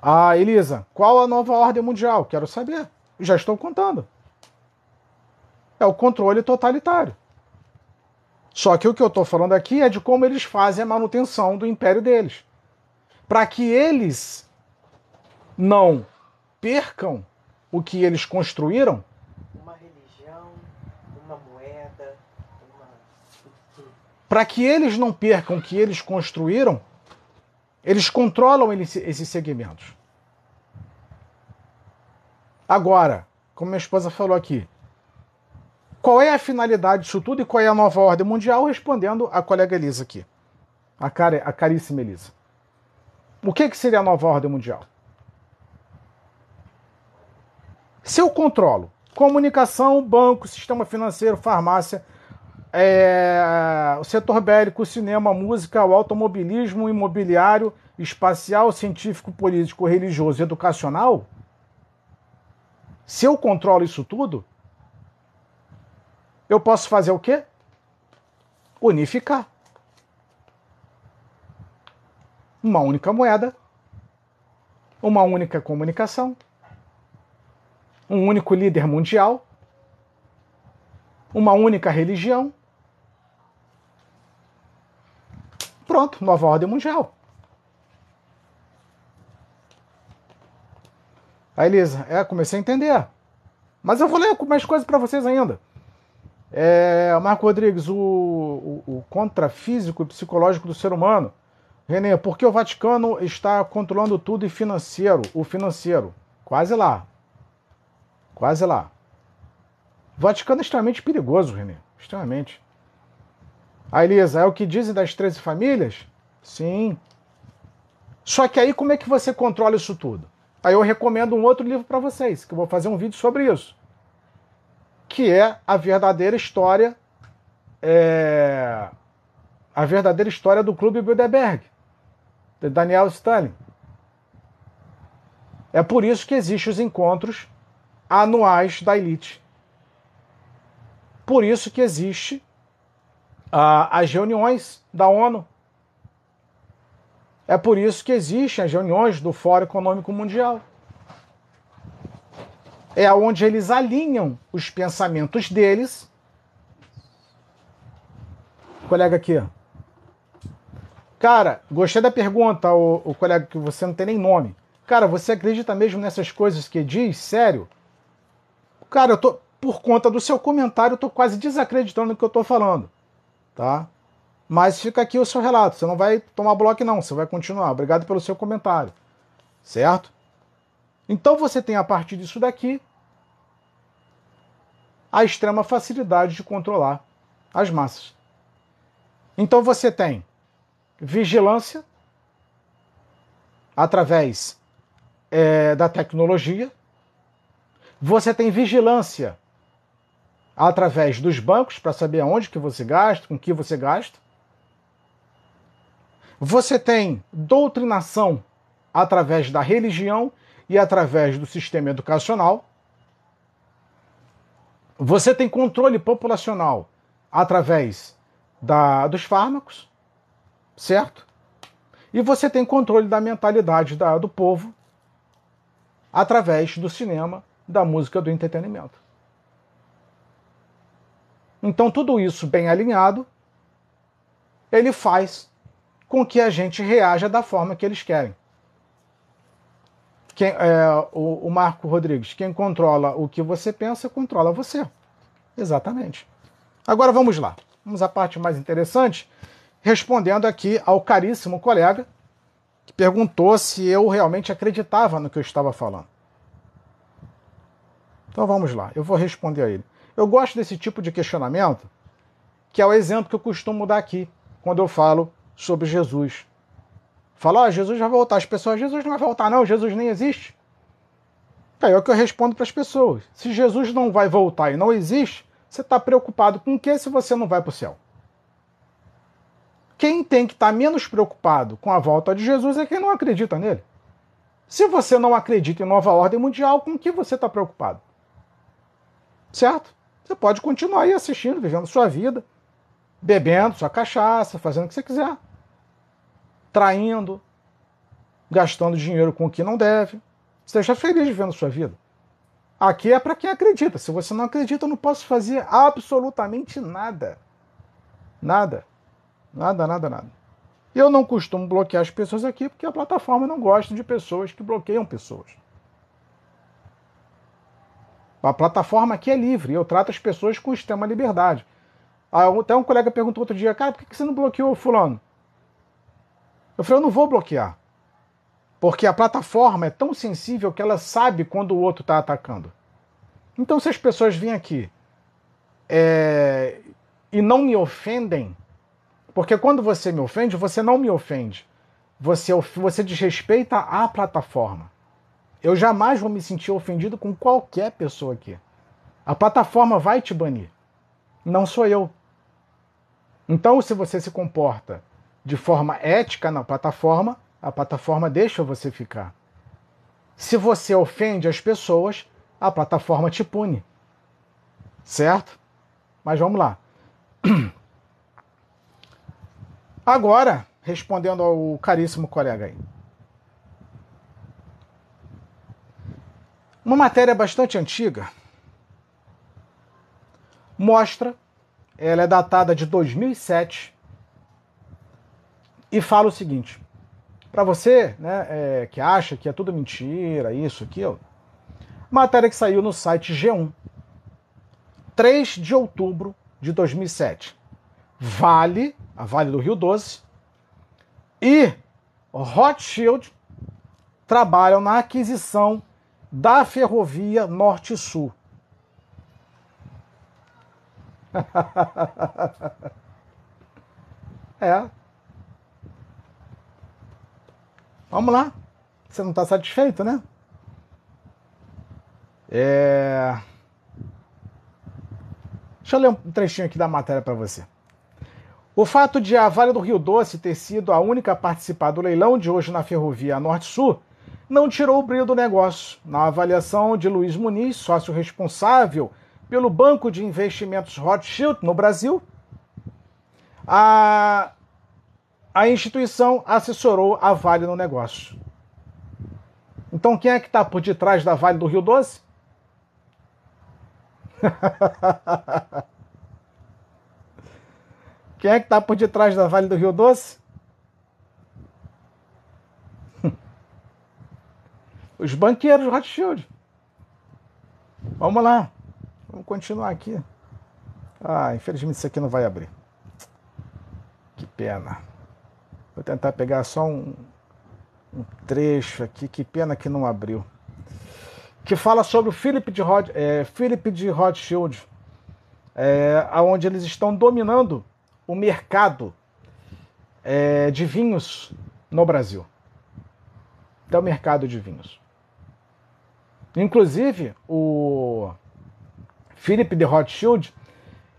Ah, Elisa, qual a nova ordem mundial? Quero saber. Já estou contando. É o controle totalitário. Só que o que eu estou falando aqui é de como eles fazem a manutenção do império deles. Para que eles não percam o que eles construíram. Uma religião, uma moeda, uma. Para que eles não percam o que eles construíram, eles controlam esses segmentos. Agora, como minha esposa falou aqui, qual é a finalidade disso tudo e qual é a nova ordem mundial? Respondendo a colega Elisa aqui, a, cara, a caríssima Elisa. O que, que seria a nova ordem mundial? Se eu controlo comunicação, banco, sistema financeiro, farmácia, é, o setor bélico, o cinema, a música, o automobilismo, o imobiliário, espacial, científico, político, religioso, educacional, se eu controlo isso tudo, eu posso fazer o quê? Unificar. Uma única moeda, uma única comunicação, um único líder mundial, uma única religião. Pronto, nova ordem mundial. Aí Elisa, é, comecei a entender. Mas eu vou ler mais coisas para vocês ainda. É, Marco Rodrigues, o, o, o contrafísico e psicológico do ser humano. Renê, por que o Vaticano está controlando tudo e financeiro? O financeiro. Quase lá. Quase lá. O Vaticano é extremamente perigoso, Renê. Extremamente. A Elisa, é o que dizem das 13 famílias? Sim. Só que aí como é que você controla isso tudo? Aí eu recomendo um outro livro para vocês, que eu vou fazer um vídeo sobre isso. Que é a verdadeira história. É, a verdadeira história do Clube Bilderberg, de Daniel Stalin. É por isso que existem os encontros anuais da elite. Por isso que existe as reuniões da ONU é por isso que existem as reuniões do Fórum Econômico Mundial. É onde eles alinham os pensamentos deles. Colega aqui. Cara, gostei da pergunta, o, o colega que você não tem nem nome. Cara, você acredita mesmo nessas coisas que diz? Sério? Cara, eu tô. Por conta do seu comentário, eu tô quase desacreditando no que eu tô falando. Tá? Mas fica aqui o seu relato. Você não vai tomar bloco, não. Você vai continuar. Obrigado pelo seu comentário. Certo? Então você tem a partir disso daqui a extrema facilidade de controlar as massas. Então você tem vigilância através é, da tecnologia, você tem vigilância através dos bancos para saber aonde que você gasta, com que você gasta. Você tem doutrinação através da religião e através do sistema educacional. Você tem controle populacional através da, dos fármacos, certo? E você tem controle da mentalidade da, do povo através do cinema, da música, do entretenimento. Então, tudo isso bem alinhado, ele faz com que a gente reaja da forma que eles querem. Quem, é, o, o Marco Rodrigues, quem controla o que você pensa, controla você. Exatamente. Agora vamos lá. Vamos à parte mais interessante, respondendo aqui ao caríssimo colega que perguntou se eu realmente acreditava no que eu estava falando. Então vamos lá, eu vou responder a ele. Eu gosto desse tipo de questionamento, que é o exemplo que eu costumo dar aqui, quando eu falo sobre Jesus. Falo, oh, Jesus vai voltar. As pessoas, Jesus não vai voltar, não, Jesus nem existe. É o que eu respondo para as pessoas. Se Jesus não vai voltar e não existe, você está preocupado com o que se você não vai para o céu? Quem tem que estar tá menos preocupado com a volta de Jesus é quem não acredita nele. Se você não acredita em nova ordem mundial, com que você está preocupado? Certo? Você pode continuar aí assistindo, vivendo sua vida, bebendo sua cachaça, fazendo o que você quiser, traindo, gastando dinheiro com o que não deve. Seja feliz vivendo sua vida. Aqui é para quem acredita. Se você não acredita, eu não posso fazer absolutamente nada. Nada. Nada, nada, nada. Eu não costumo bloquear as pessoas aqui porque a plataforma não gosta de pessoas que bloqueiam pessoas. A plataforma aqui é livre, eu trato as pessoas com extrema liberdade. Ah, até um colega perguntou outro dia, cara, por que você não bloqueou o fulano? Eu falei, eu não vou bloquear. Porque a plataforma é tão sensível que ela sabe quando o outro está atacando. Então, se as pessoas vêm aqui é, e não me ofendem, porque quando você me ofende, você não me ofende. Você, você desrespeita a plataforma. Eu jamais vou me sentir ofendido com qualquer pessoa aqui. A plataforma vai te banir. Não sou eu. Então, se você se comporta de forma ética na plataforma, a plataforma deixa você ficar. Se você ofende as pessoas, a plataforma te pune. Certo? Mas vamos lá. (clears throat) Agora, respondendo ao caríssimo colega aí. Uma matéria bastante antiga mostra, ela é datada de 2007 e fala o seguinte: para você né, é, que acha que é tudo mentira, isso, aquilo, matéria que saiu no site G1, 3 de outubro de 2007. Vale, a Vale do Rio Doce, e Rothschild trabalham na aquisição da ferrovia Norte-Sul. (laughs) é. Vamos lá. Você não está satisfeito, né? É... Deixa eu ler um trechinho aqui da matéria para você. O fato de a Vale do Rio Doce ter sido a única a participar do leilão de hoje na ferrovia Norte-Sul não tirou o brilho do negócio. Na avaliação de Luiz Muniz, sócio responsável pelo Banco de Investimentos Rothschild no Brasil, a, a instituição assessorou a Vale no negócio. Então quem é que está por detrás da Vale do Rio Doce? (laughs) quem é que está por detrás da Vale do Rio Doce? Os banqueiros Rothschild. Vamos lá. Vamos continuar aqui. Ah, infelizmente isso aqui não vai abrir. Que pena. Vou tentar pegar só um, um trecho aqui. Que pena que não abriu. Que fala sobre o Philip de, Rod, é, Philip de Rothschild, é, onde eles estão dominando o mercado é, de vinhos no Brasil. Até o mercado de vinhos. Inclusive, o Philip de Rothschild,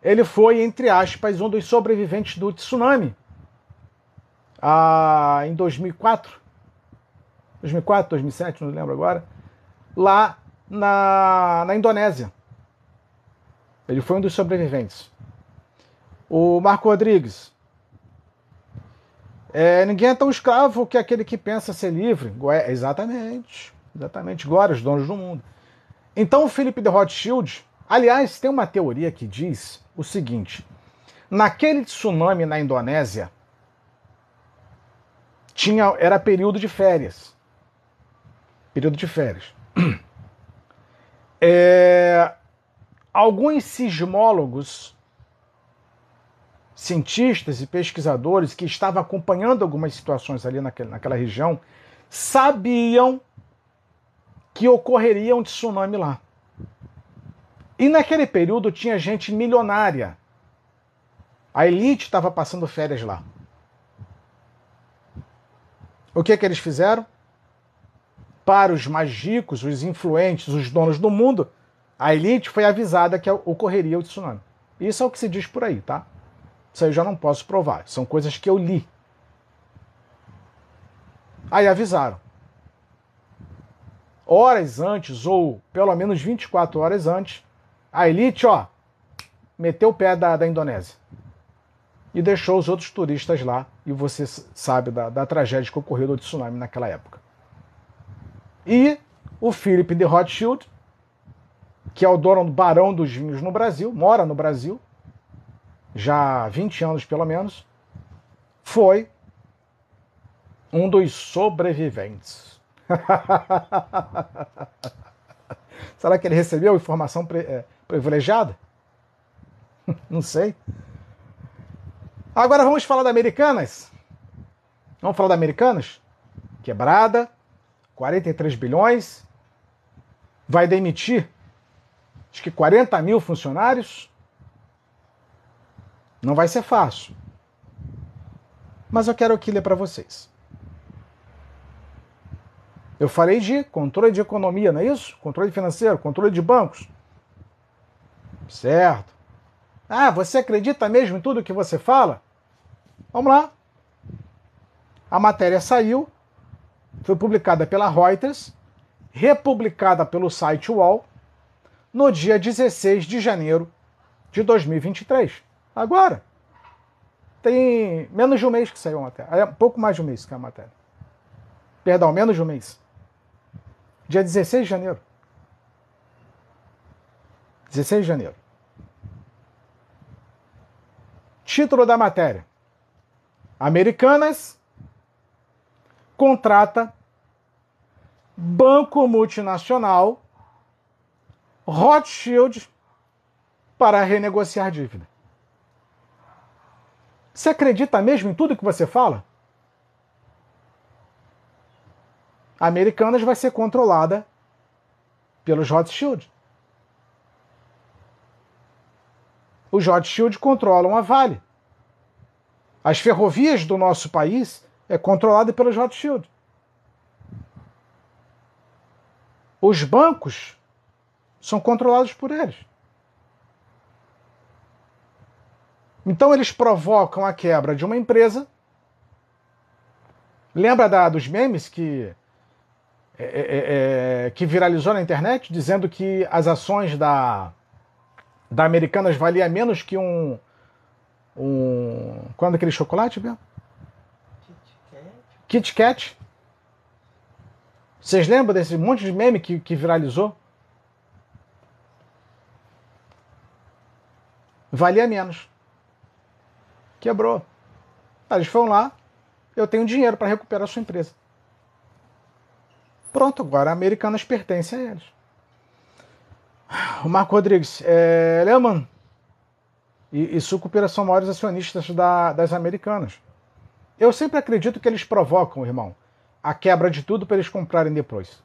ele foi, entre aspas, um dos sobreviventes do tsunami ah, em 2004. 2004, 2007, não lembro agora. Lá na, na Indonésia. Ele foi um dos sobreviventes. O Marco Rodrigues. É, ninguém é tão escravo que aquele que pensa ser livre. Exatamente. Exatamente. Glória aos donos do mundo. Então o Felipe de Rothschild, aliás, tem uma teoria que diz o seguinte: naquele tsunami na Indonésia, tinha, era período de férias. Período de férias. (clears throat) É, alguns sismólogos cientistas e pesquisadores que estavam acompanhando algumas situações ali naquela, naquela região sabiam que ocorreria um tsunami lá. E naquele período tinha gente milionária. A elite estava passando férias lá. O que, que eles fizeram? Para os mais ricos, os influentes, os donos do mundo, a elite foi avisada que ocorreria o tsunami. Isso é o que se diz por aí, tá? Isso aí eu já não posso provar. São coisas que eu li. Aí avisaram. Horas antes, ou pelo menos 24 horas antes, a elite, ó, meteu o pé da, da Indonésia. E deixou os outros turistas lá. E você sabe da, da tragédia que ocorreu do tsunami naquela época. E o Philip de Rothschild, que é o dono do Barão dos Vinhos no Brasil, mora no Brasil, já há 20 anos pelo menos, foi um dos sobreviventes. (laughs) Será que ele recebeu informação é, privilegiada? (laughs) Não sei. Agora vamos falar da Americanas. Vamos falar da Americanas? Quebrada, 43 bilhões, vai demitir acho que 40 mil funcionários. Não vai ser fácil. Mas eu quero aqui ler para vocês. Eu falei de controle de economia, não é isso? Controle financeiro, controle de bancos. Certo. Ah, você acredita mesmo em tudo que você fala? Vamos lá. A matéria saiu, foi publicada pela Reuters, republicada pelo site UOL, no dia 16 de janeiro de 2023. Agora. Tem menos de um mês que saiu a matéria. É pouco mais de um mês que é a matéria. Perdão, menos de um mês. Dia 16 de janeiro. 16 de janeiro. Título da matéria: Americanas contrata banco multinacional Rothschild para renegociar dívida. Você acredita mesmo em tudo que você fala? A Americanas vai ser controlada pelos Rothschild. Os Rothschild controlam a Vale. As ferrovias do nosso país é controlada pelos Rothschild. Os bancos são controlados por eles. Então eles provocam a quebra de uma empresa. Lembra da, dos memes que, é, é, é, é, que viralizou na internet dizendo que as ações da, da Americanas valia menos que um. um quando aquele chocolate mesmo? Kit Kat. Vocês lembram desse monte de meme que, que viralizou? Valia menos. Quebrou. Eles foram lá, eu tenho dinheiro para recuperar a sua empresa. Pronto, agora Americanas pertencem a eles. O Marco Rodrigues, é, Lehman e, e Sucupira são maiores acionistas da, das Americanas. Eu sempre acredito que eles provocam, irmão, a quebra de tudo para eles comprarem depois.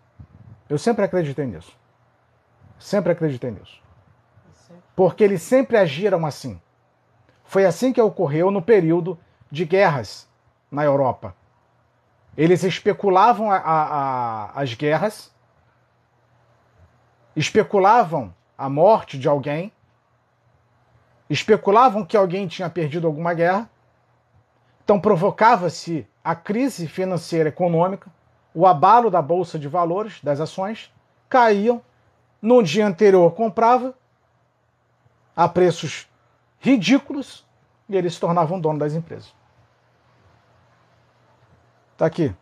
Eu sempre acreditei nisso. Sempre acreditei nisso. Porque eles sempre agiram assim. Foi assim que ocorreu no período de guerras na Europa. Eles especulavam a, a, a, as guerras, especulavam a morte de alguém, especulavam que alguém tinha perdido alguma guerra, então provocava-se a crise financeira econômica, o abalo da bolsa de valores, das ações, caíam, no dia anterior comprava a preços ridículos e eles se tornavam dono das empresas. Está aqui.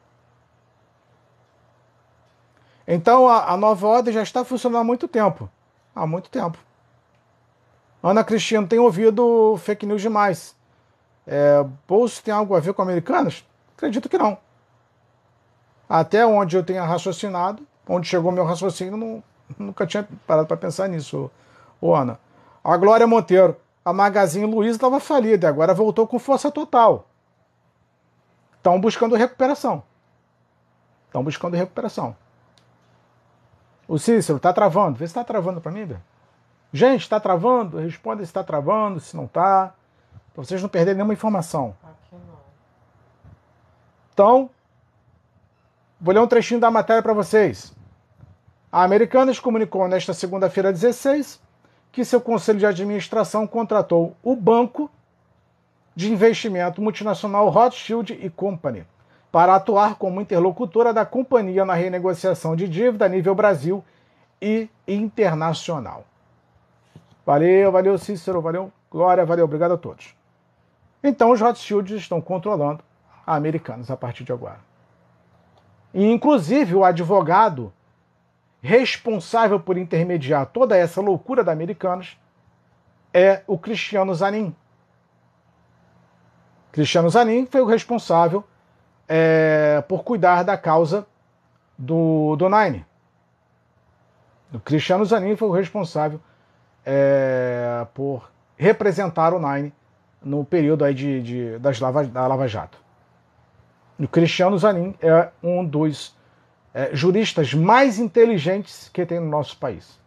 Então a, a, nova ordem já está funcionando há muito tempo. Há muito tempo. Ana Cristina tem ouvido fake news demais. É, Bolso tem algo a ver com americanos? Acredito que não. Até onde eu tenha raciocinado, onde chegou meu raciocínio, não, nunca tinha parado para pensar nisso, ô, Ana. A Glória Monteiro, a Magazine Luiza estava falida, agora voltou com força total. Estão buscando recuperação. Estão buscando recuperação. O Cícero, está travando. Vê se está travando para mim, velho. Gente, está travando? Responda se está travando, se não está. Para vocês não perderem nenhuma informação. Aqui não. Então, vou ler um trechinho da matéria para vocês. A Americanas comunicou nesta segunda-feira 16 que seu conselho de administração contratou o banco de investimento multinacional Rothschild Company para atuar como interlocutora da companhia na renegociação de dívida a nível Brasil e internacional. Valeu, valeu Cícero, valeu Glória, valeu, obrigado a todos. Então os Rothschilds estão controlando a Americanas a partir de agora. E inclusive o advogado responsável por intermediar toda essa loucura da Americanas é o Cristiano Zanin. Cristiano Zanin foi o responsável é, por cuidar da causa do, do Nine. O Cristiano Zanin foi o responsável é, por representar o Nine no período aí de, de das Lava, da Lava Jato. O Cristiano Zanin é um dos é, juristas mais inteligentes que tem no nosso país.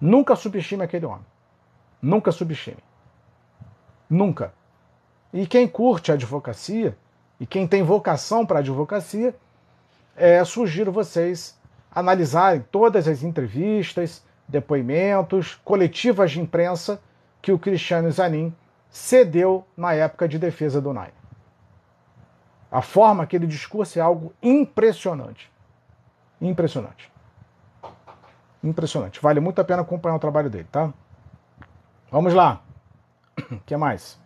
Nunca subestime aquele homem. Nunca subestime. Nunca. E quem curte a advocacia e quem tem vocação para a advocacia, é, sugiro vocês analisarem todas as entrevistas, depoimentos, coletivas de imprensa que o Cristiano Zanin cedeu na época de defesa do Nine. A forma que ele discursa é algo impressionante. Impressionante. Impressionante. Vale muito a pena acompanhar o trabalho dele, tá? Vamos lá. O (clears throat) que mais?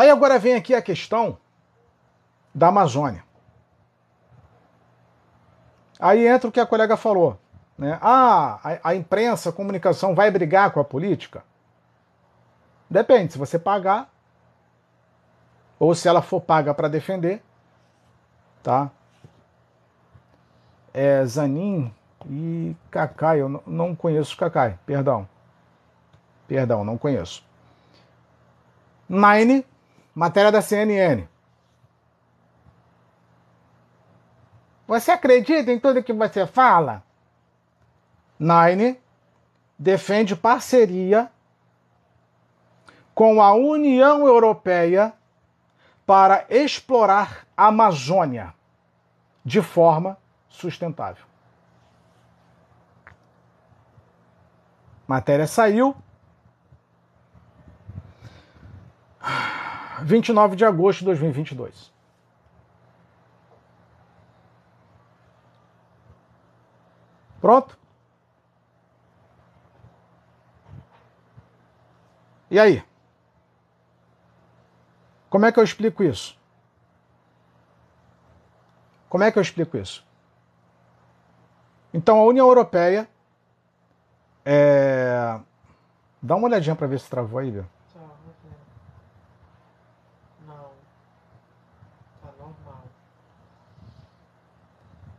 Aí agora vem aqui a questão da Amazônia. Aí entra o que a colega falou. Né? Ah, a, a imprensa, a comunicação vai brigar com a política? Depende, se você pagar, ou se ela for paga para defender, tá? É Zanin e Kakai, eu não conheço Kakai, perdão. Perdão, não conheço. Nine, matéria da CNN. Você acredita em tudo que você fala? Nine defende parceria com a União Europeia para explorar a Amazônia de forma sustentável. Matéria saiu. 29 de agosto de 2022. Pronto? E aí? Como é que eu explico isso? Como é que eu explico isso? Então a União Europeia é... dá uma olhadinha para ver se travou aí, viu? Não. Tá normal.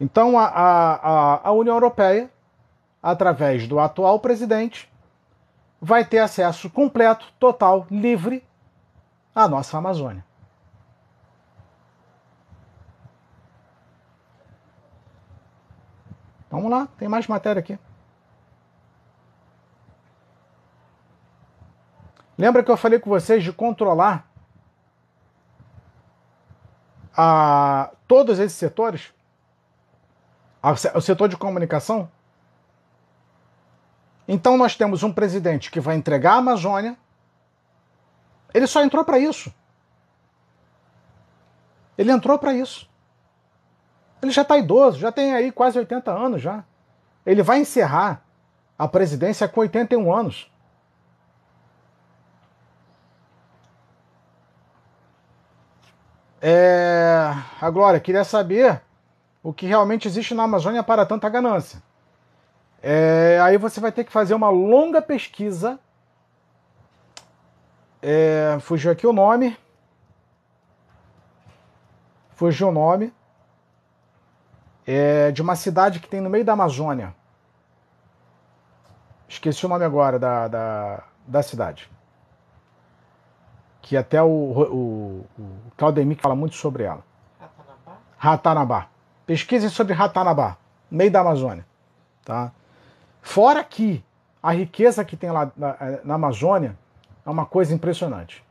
Então a, a, a União Europeia, através do atual presidente, vai ter acesso completo, total, livre à nossa Amazônia. Vamos lá, tem mais matéria aqui. Lembra que eu falei com vocês de controlar a todos esses setores? O setor de comunicação? Então nós temos um presidente que vai entregar a Amazônia. Ele só entrou para isso. Ele entrou para isso. Ele já está idoso, já tem aí quase 80 anos já. Ele vai encerrar a presidência com 81 anos. É... A Glória, queria saber o que realmente existe na Amazônia para tanta ganância. É... Aí você vai ter que fazer uma longa pesquisa. É... Fugiu aqui o nome. Fugiu o nome é de uma cidade que tem no meio da Amazônia. Esqueci o nome agora da, da, da cidade. Que até o, o, o Claudemir fala muito sobre ela. Ratanabá? Ratanabá. Pesquisem sobre Ratanabá, meio da Amazônia. Tá? Fora que a riqueza que tem lá na, na Amazônia é uma coisa impressionante.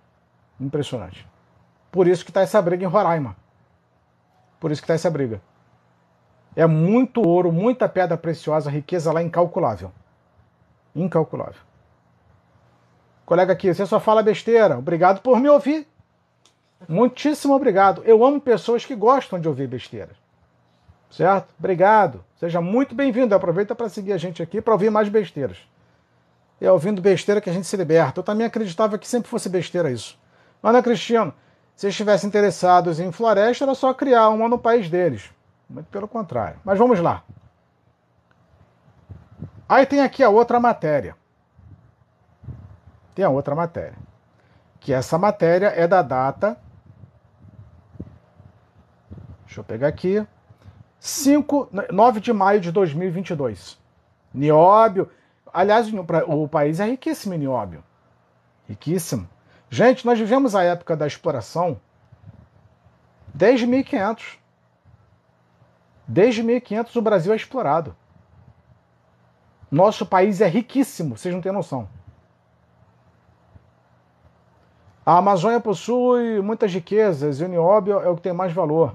Impressionante. Por isso que está essa briga em Roraima. Por isso que está essa briga. É muito ouro, muita pedra preciosa, riqueza lá incalculável. Incalculável. Colega aqui, você só fala besteira. Obrigado por me ouvir. Muitíssimo obrigado. Eu amo pessoas que gostam de ouvir besteiras. Certo? Obrigado. Seja muito bem-vindo. Aproveita para seguir a gente aqui para ouvir mais besteiras. É ouvindo besteira que a gente se liberta. Eu também acreditava que sempre fosse besteira isso. Ana Cristiano, se estivessem interessados em floresta, era só criar uma no país deles. Muito pelo contrário. Mas vamos lá. Aí tem aqui a outra matéria. Tem a outra matéria. Que essa matéria é da data. Deixa eu pegar aqui. 5, 9 de maio de 2022. Nióbio. Aliás, o país é riquíssimo em nióbio. Riquíssimo. Gente, nós vivemos a época da exploração desde 1500. Desde 1500 o Brasil é explorado. Nosso país é riquíssimo, vocês não têm noção. A Amazônia possui muitas riquezas e o nióbio é o que tem mais valor.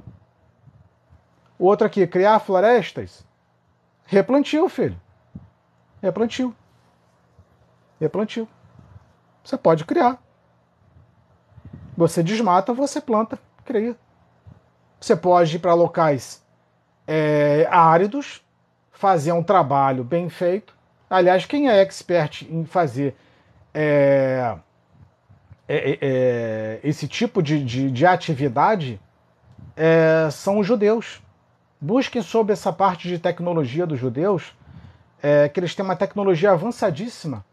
O outro aqui, criar florestas. Replantio, filho. Replantio. Replantio. Você pode criar. Você desmata, você planta, cria. Você pode ir para locais é, áridos, fazer um trabalho bem feito. Aliás, quem é expert em fazer é, é, é, é esse tipo de, de, de atividade é, são os judeus. Busquem sobre essa parte de tecnologia dos judeus, que eles têm uma tecnologia avançadíssima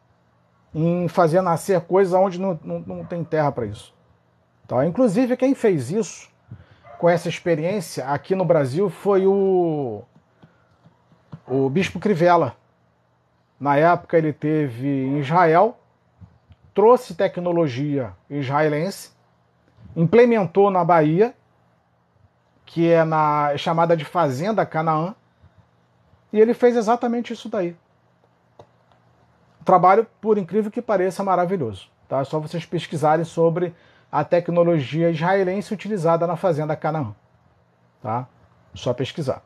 em fazer nascer coisas onde não, não, não tem terra para isso. Tá? Inclusive, quem fez isso com essa experiência aqui no Brasil foi o, o Bispo Crivella. Na época ele teve em Israel, trouxe tecnologia israelense, implementou na Bahia, que é na chamada de Fazenda Canaã, e ele fez exatamente isso daí. trabalho, por incrível que pareça, maravilhoso. Tá? É só vocês pesquisarem sobre a tecnologia israelense utilizada na fazenda Canaã. Tá? Só pesquisar.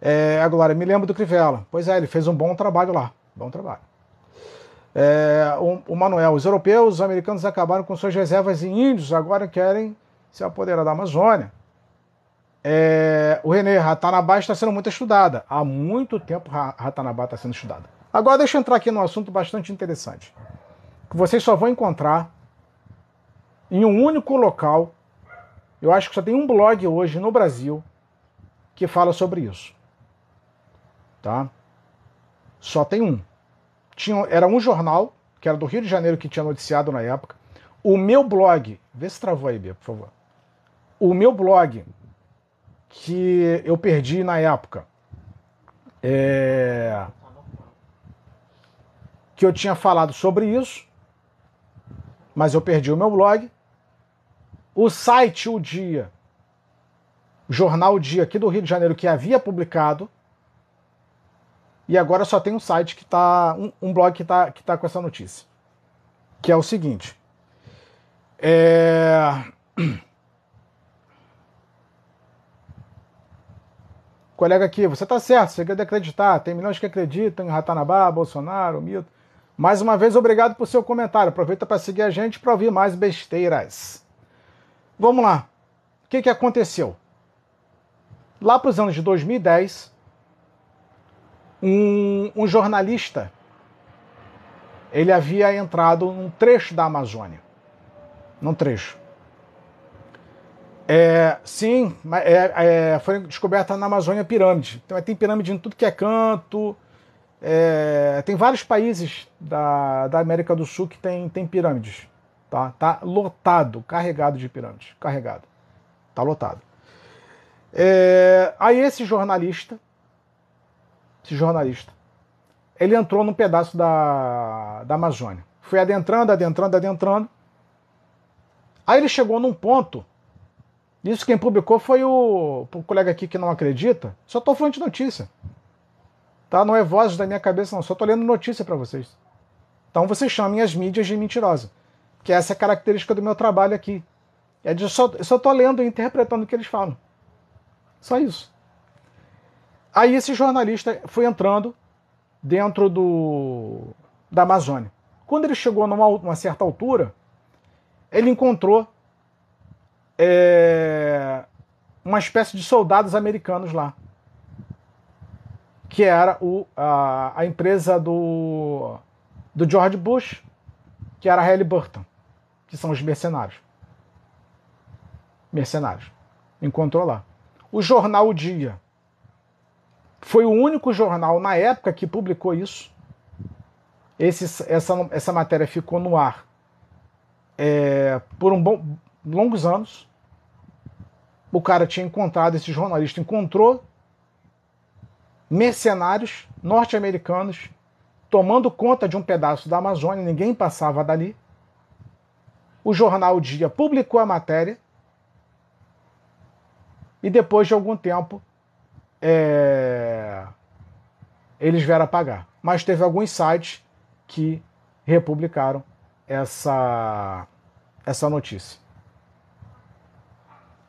É, agora, me lembro do Crivella. Pois é, ele fez um bom trabalho lá. Bom trabalho. É, o, o, Manuel, os europeus, os americanos acabaram com suas reservas em índios, agora querem se apoderar da Amazônia. É, o René, Ratanabá está sendo muito estudada. Há muito tempo Ratanabá está sendo estudada. Agora deixa eu entrar aqui num assunto bastante interessante. Que vocês só vão encontrar em um único local. Eu acho que só tem um blog hoje no Brasil que fala sobre isso. Tá? Só tem um. Tinha, era um jornal, que era do Rio de Janeiro, que tinha noticiado na época. O meu blog, vê se travou aí, Bia, por favor. O meu blog que eu perdi na época. É, que eu tinha falado sobre isso, mas eu perdi o meu blog. O site O Dia, Jornal o Dia aqui do Rio de Janeiro, que havia publicado, e agora só tem um site que tá. um, um blog que está que tá com essa notícia. Que é o seguinte. É... (clears throat) Colega aqui, você está certo, você quer acreditar. Tem milhões que acreditam em Ratanabá, Bolsonaro, Milton. Mais uma vez, obrigado por seu comentário. Aproveita para seguir a gente para ouvir mais besteiras. Vamos lá. O que, que aconteceu? Lá para os anos de 2010, um, um jornalista ele havia entrado num trecho da Amazônia. Num trecho. É, sim, é, é, foi descoberta na Amazônia pirâmide. Então tem pirâmide em tudo que é canto. É, tem vários países da, da América do Sul que tem, tem pirâmides. Tá? tá lotado, carregado de pirâmides. Carregado. Tá lotado. É, aí esse jornalista, esse jornalista, ele entrou num pedaço da, da Amazônia. Foi adentrando, adentrando, adentrando. Aí ele chegou num ponto. Isso quem publicou foi o, o colega aqui que não acredita. Só estou falando de notícia. Tá? Não é vozes da minha cabeça, não. Só estou lendo notícia para vocês. Então vocês chamem as mídias de mentirosa. Que essa é a característica do meu trabalho aqui. É de só, eu só estou lendo e interpretando o que eles falam. Só isso. Aí esse jornalista foi entrando dentro do, da Amazônia. Quando ele chegou numa uma certa altura, ele encontrou é, uma espécie de soldados americanos lá, que era o, a, a empresa do, do George Bush, que era a Halliburton, que são os mercenários. Mercenários. Encontrou lá. O jornal O Dia foi o único jornal na época que publicou isso. Esse, essa, essa matéria ficou no ar é, por um bom, longos anos. O cara tinha encontrado, esse jornalista encontrou mercenários norte-americanos tomando conta de um pedaço da Amazônia, ninguém passava dali. O jornal Dia publicou a matéria e depois de algum tempo é, eles vieram a pagar. Mas teve alguns sites que republicaram essa, essa notícia.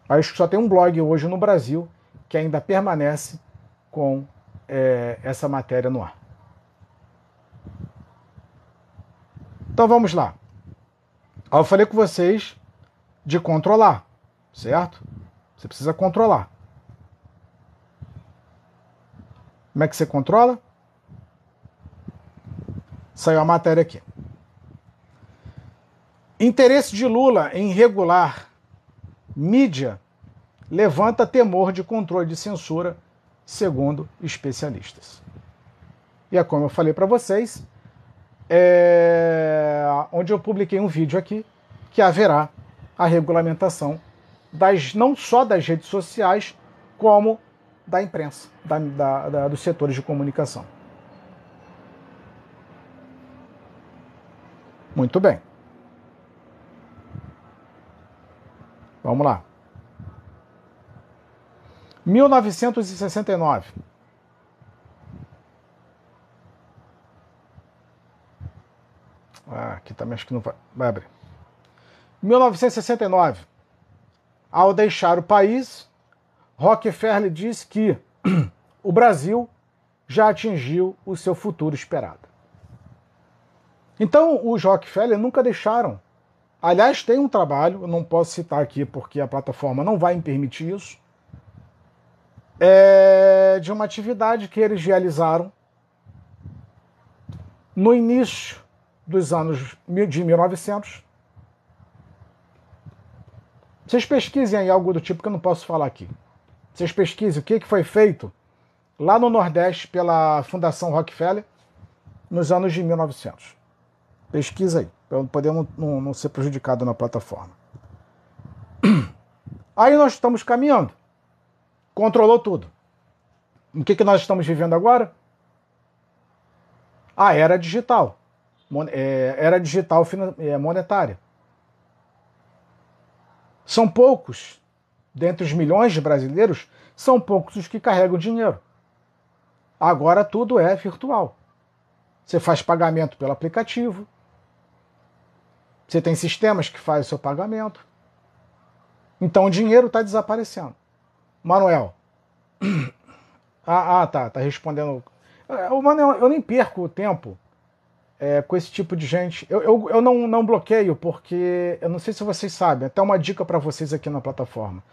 Acho que só tem um blog hoje no Brasil que ainda permanece com é, essa matéria no ar. Então vamos lá. Eu falei com vocês de controlar, certo? Você precisa controlar. Como é que você controla? Saiu a matéria aqui. Interesse de Lula em regular mídia levanta temor de controle de censura, segundo especialistas. E é como eu falei para vocês, é... onde eu publiquei um vídeo aqui, que haverá a regulamentação das, não só das redes sociais, como da imprensa, da, da, da, dos setores de comunicação. Muito bem. Vamos lá. 1969. Ah, aqui também acho que não vai, vai abrir. 1969. Ao deixar o país, Rockefeller diz que (clears throat) o Brasil já atingiu o seu futuro esperado. Então, os Rockefeller nunca deixaram Aliás, tem um trabalho, eu não posso citar aqui porque a plataforma não vai me permitir isso, é de uma atividade que eles realizaram no início dos anos de 1900. Vocês pesquisem aí algo do tipo que eu não posso falar aqui. Vocês pesquisem o que foi feito lá no Nordeste pela Fundação Rockefeller nos anos de 1900. Pesquisa aí para poder não, não, não ser prejudicado na plataforma. (clears throat) Aí nós estamos caminhando. controlou tudo. O que, que nós estamos vivendo agora? A era digital. É, era digital é, monetária. São poucos, dentre os milhões de brasileiros, são poucos os que carregam dinheiro. Agora tudo é virtual. Você faz pagamento pelo aplicativo. Você tem sistemas que fazem o seu pagamento. Então o dinheiro está desaparecendo. Manuel. (coughs) Ah, ah, tá, tá respondendo. É, o Manuel, eu nem perco o tempo é, com esse tipo de gente. Eu, eu, eu não, não bloqueio, porque eu não sei se vocês sabem, até uma dica para vocês aqui na plataforma.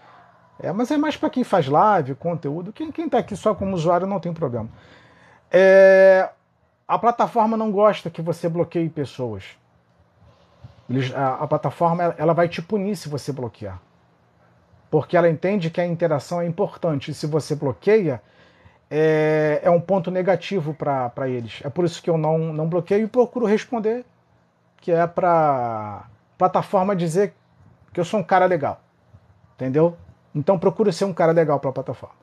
É, mas é mais para quem faz live, conteúdo. Quem, quem tá aqui só como usuário não tem problema. É, a plataforma não gosta que você bloqueie pessoas. Eles, a, a plataforma ela vai te punir se você bloquear porque ela entende que a interação é importante. E se você bloqueia, é, é um ponto negativo para eles. É por isso que eu não, não bloqueio e procuro responder, que é para plataforma dizer que eu sou um cara legal. Entendeu? Então procura ser um cara legal para a plataforma.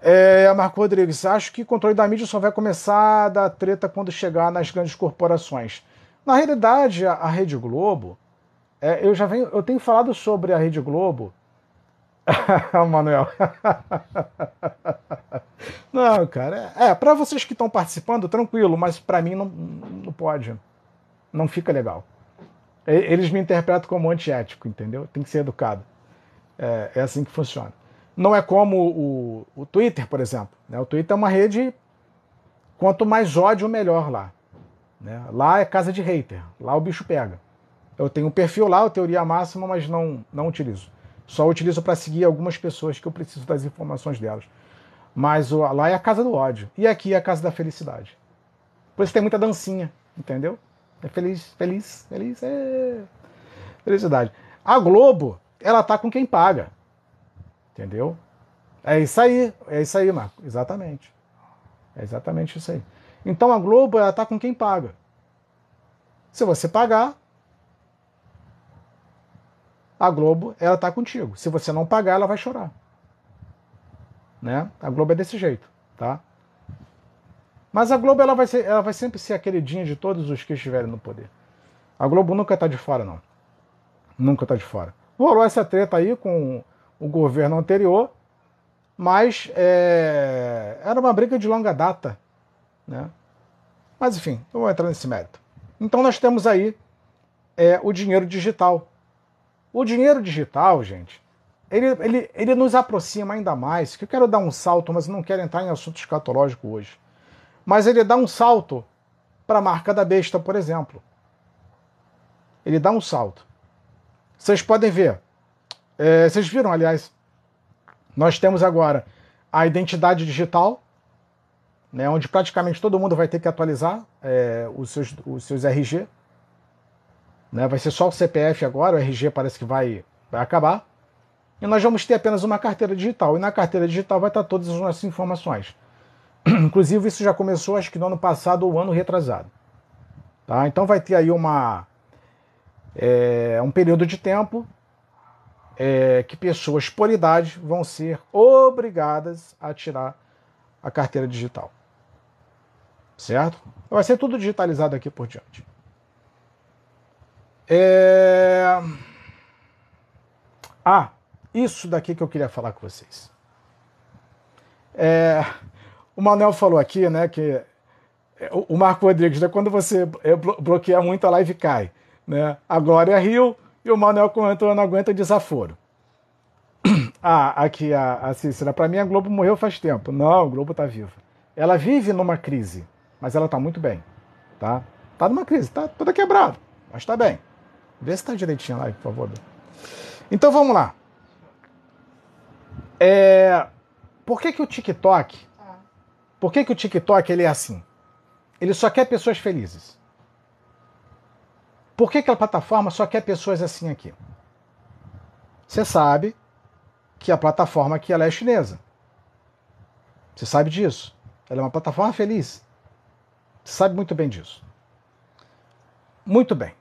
É, Marco Rodrigues, acho que o controle da mídia só vai começar a dar treta quando chegar nas grandes corporações. Na realidade, a, Rede Globo, é, eu já venho, eu tenho falado sobre a Rede Globo (laughs) Manuel. (laughs) não, cara. É, para vocês que estão participando, tranquilo, mas para mim não, não pode. Não fica legal. Eles me interpretam como antiético, entendeu? Tem que ser educado. É, é assim que funciona. Não é como o, o Twitter, por exemplo. Né? O Twitter é uma rede. Quanto mais ódio, melhor lá. Né? Lá é casa de hater. Lá o bicho pega. Eu tenho um perfil lá, o Teoria Máxima, mas não, não utilizo. Só utilizo para seguir algumas pessoas que eu preciso das informações delas. Mas lá é a casa do ódio. E aqui é a casa da felicidade. Por isso tem muita dancinha, entendeu? É feliz, feliz, feliz, é. Felicidade. A Globo, ela tá com quem paga. Entendeu? É isso aí, é isso aí, Marco. Exatamente. É exatamente isso aí. Então a Globo, ela tá com quem paga. Se você pagar, a Globo ela tá contigo. Se você não pagar, ela vai chorar. Né? A Globo é desse jeito, tá? Mas a Globo ela vai, ser, ela vai sempre ser a queridinha de todos os que estiverem no poder. A Globo nunca tá de fora, não. Nunca tá de fora. Rolou essa treta aí com o governo anterior, mas é, era uma briga de longa data, né? Mas enfim, não vou entrar nesse mérito. Então nós temos aí é, o dinheiro digital, o dinheiro digital, gente, ele, ele, ele nos aproxima ainda mais. Que eu quero dar um salto, mas não quero entrar em assunto escatológico hoje. Mas ele dá um salto para a marca da besta, por exemplo. Ele dá um salto. Vocês podem ver. É, vocês viram, aliás, nós temos agora a identidade digital, né, onde praticamente todo mundo vai ter que atualizar é, os, seus, os seus RG. Né? Vai ser só o CPF agora, o RG parece que vai, vai acabar. E nós vamos ter apenas uma carteira digital. E na carteira digital vai estar todas as nossas informações. (clears throat) Inclusive, isso já começou, acho que no ano passado ou ano retrasado. Tá? Então vai ter aí uma, é, um período de tempo é, que pessoas por idade vão ser obrigadas a tirar a carteira digital. Certo? Vai ser tudo digitalizado aqui por diante. É... Ah, isso daqui que eu queria falar com vocês. É... O Manuel falou aqui, né, que o Marco Rodrigues, né, quando você é, bloqueia muito, a live cai. Né? A Glória riu e o Manuel comentou, não aguenta desaforo. (clears throat) Ah, aqui a, a Cícera, para mim a Globo morreu faz tempo. Não, a Globo tá viva. Ela vive numa crise, mas ela tá muito bem, tá? Tá numa crise, tá toda quebrada, mas tá bem. Vê se tá direitinho lá, por favor. Então vamos lá. É... Por que, que o TikTok. Por que, que o TikTok ele é assim? Ele só quer pessoas felizes. Por que, que a plataforma só quer pessoas assim aqui? Você sabe que a plataforma aqui ela é chinesa. Você sabe disso. Ela é uma plataforma feliz. Sabe muito bem disso. Muito bem.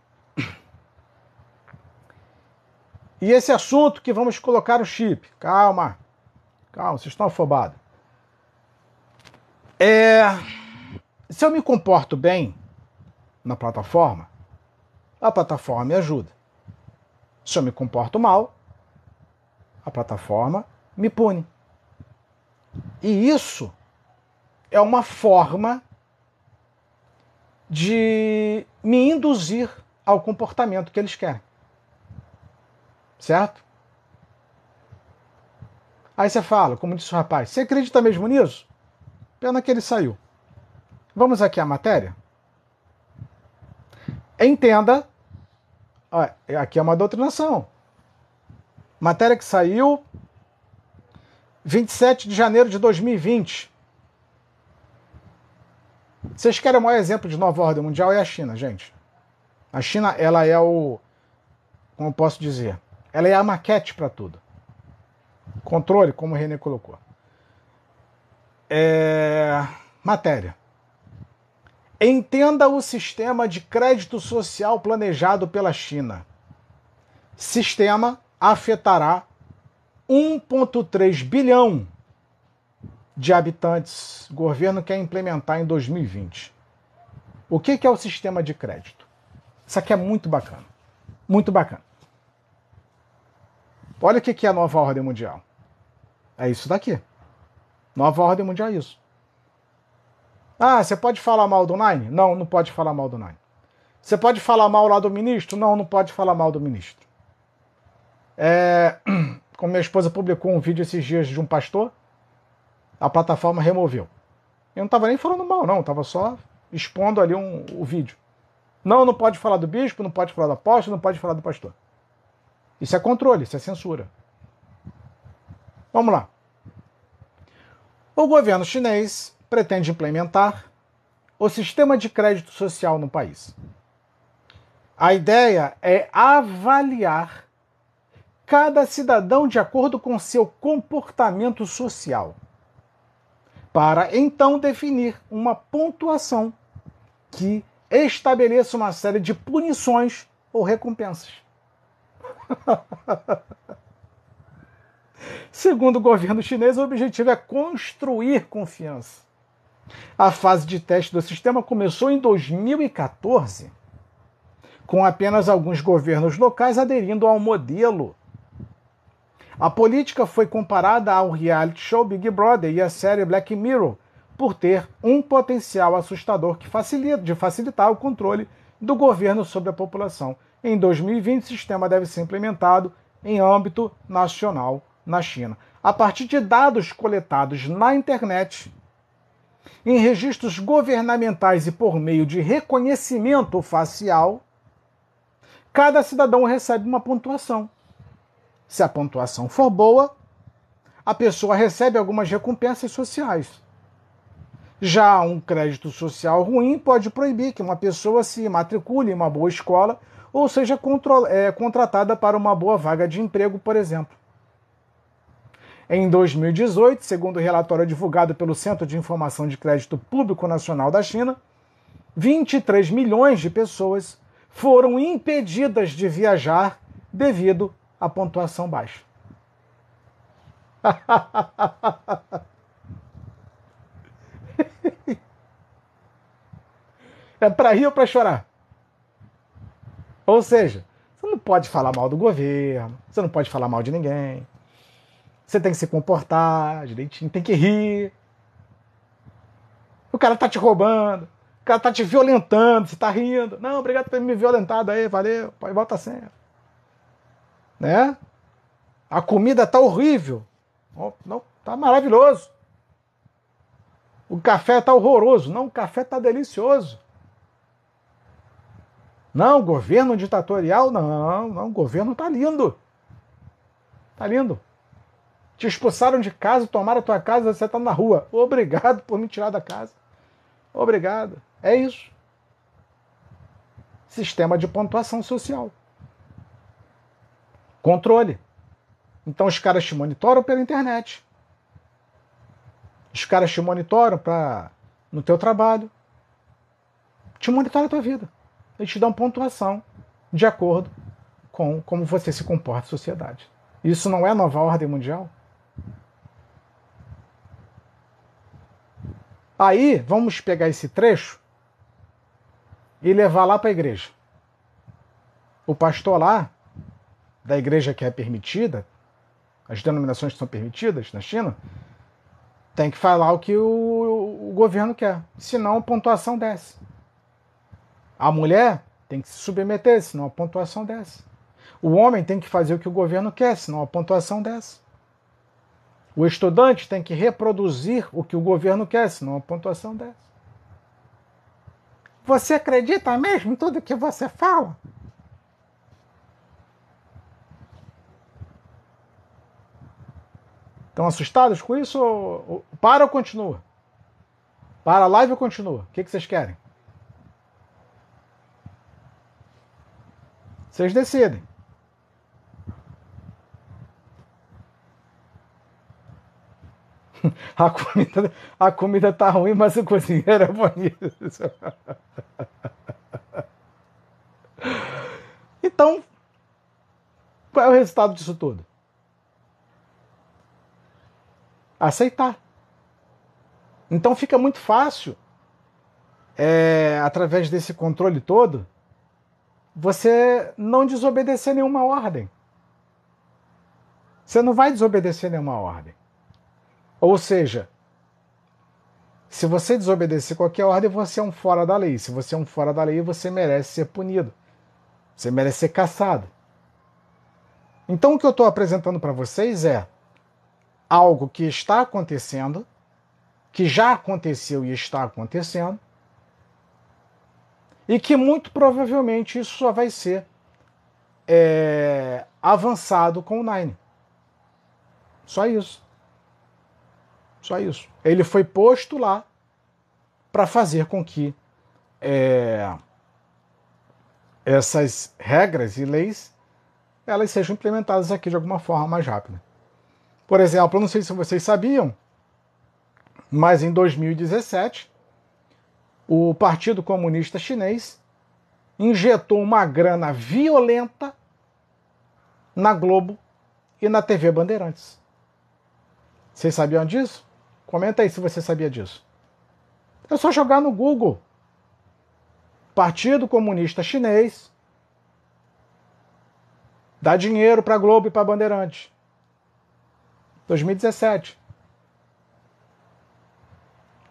E esse assunto que vamos colocar o chip, calma. Calma, vocês estão afobados. É, se eu me comporto bem na plataforma, a plataforma me ajuda. Se eu me comporto mal, a plataforma me pune. E isso é uma forma de me induzir ao comportamento que eles querem. Certo? Aí você fala, como disse o rapaz, você acredita mesmo nisso? Pena que ele saiu. Vamos aqui à matéria? Entenda, aqui é uma doutrinação. Matéria que saiu 27 de janeiro de 2020. Vocês querem o maior exemplo de nova ordem mundial? É a China, gente. A China, ela é o. Como eu posso dizer? Ela é a maquete para tudo. Controle, como o René colocou. É... Matéria. Entenda o sistema de crédito social planejado pela China. Sistema afetará 1,3 bilhão de habitantes o governo quer implementar em 2020. O que é o sistema de crédito? Isso aqui é muito bacana. Muito bacana. Olha o que é a nova ordem mundial. É isso daqui. Nova ordem mundial é isso. Ah, você pode falar mal do Nine? Não, não pode falar mal do Nine. Você pode falar mal lá do ministro? Não, não pode falar mal do ministro. É, (clears throat) como minha esposa publicou um vídeo esses dias de um pastor, a plataforma removeu. Eu não estava nem falando mal, não, estava só expondo ali um, o vídeo. Não, não pode falar do bispo, não pode falar do apóstolo, não pode falar do pastor. Isso é controle, isso é censura. Vamos lá. O governo chinês pretende implementar o sistema de crédito social no país. A ideia é avaliar cada cidadão de acordo com seu comportamento social, para então definir uma pontuação que estabeleça uma série de punições ou recompensas. (laughs) Segundo o governo chinês, o objetivo é construir confiança. A fase de teste do sistema começou em 2014, com apenas alguns governos locais aderindo ao modelo. A política foi comparada ao reality show Big Brother e à série Black Mirror, por ter um potencial assustador que facilita, de facilitar o controle do governo sobre a população. Em 2020, o sistema deve ser implementado em âmbito nacional na China. A partir de dados coletados na internet, em registros governamentais e por meio de reconhecimento facial, cada cidadão recebe uma pontuação. Se a pontuação for boa, a pessoa recebe algumas recompensas sociais. Já um crédito social ruim pode proibir que uma pessoa se matricule em uma boa escola ou seja é, contratada para uma boa vaga de emprego, por exemplo. Em 2018, segundo o relatório divulgado pelo Centro de Informação de Crédito Público Nacional da China, 23 milhões de pessoas foram impedidas de viajar devido à pontuação baixa. é para rir ou para chorar? Ou seja, você não pode falar mal do governo, você não pode falar mal de ninguém, você tem que se comportar direitinho, tem que rir. O cara tá te roubando, o cara tá te violentando, você tá rindo. Não, obrigado por ter me violentado aí, valeu, pode volta sempre. Né? A comida tá horrível. Não, tá maravilhoso. O café tá horroroso. Não, o café tá delicioso. Não, governo ditatorial, não, não, o governo tá lindo. Tá lindo. Te expulsaram de casa, tomaram a tua casa, você está na rua. Obrigado por me tirar da casa. Obrigado. É isso. Sistema de pontuação social. Controle. Então os caras te monitoram pela internet. Os caras te monitoram pra, no teu trabalho. Te monitoram a tua vida. Eles te dão pontuação de acordo com como você se comporta na sociedade. Isso não é nova ordem mundial? Aí, vamos pegar esse trecho e levar lá para a igreja. O pastor lá da igreja que é permitida, as denominações que são permitidas na China, tem que falar o que o, o governo quer. Senão a pontuação desce. A mulher tem que se submeter, senão a pontuação desce. O homem tem que fazer o que o governo quer, senão a pontuação desce. O estudante tem que reproduzir o que o governo quer, senão a pontuação desce. Você acredita mesmo em tudo que você fala? Estão assustados com isso? Ou, para ou continua? Para a live ou continua? O que, que vocês querem? Vocês decidem. (laughs) A comida, a comida tá ruim, mas o cozinheiro é bonito. (laughs) Então, qual é o resultado disso tudo? Aceitar. Então fica muito fácil, é, através desse controle todo, você não desobedecer nenhuma ordem. Você não vai desobedecer nenhuma ordem. Ou seja, se você desobedecer qualquer ordem, você é um fora da lei. Se você é um fora da lei, você merece ser punido. Você merece ser caçado. Então, o que eu estou apresentando para vocês é algo que está acontecendo, que já aconteceu e está acontecendo, e que muito provavelmente isso só vai ser é, avançado com o Nine. Só isso. Só isso. Ele foi posto lá para fazer com que é, essas regras e leis elas sejam implementadas aqui de alguma forma mais rápida. Por exemplo, eu não sei se vocês sabiam, mas em 2017 o Partido Comunista Chinês injetou uma grana violenta na Globo e na TV Bandeirantes. Vocês sabiam disso? Comenta aí se você sabia disso. É só jogar no Google. Partido Comunista Chinês dá dinheiro para Globo e para Bandeirante. 2017.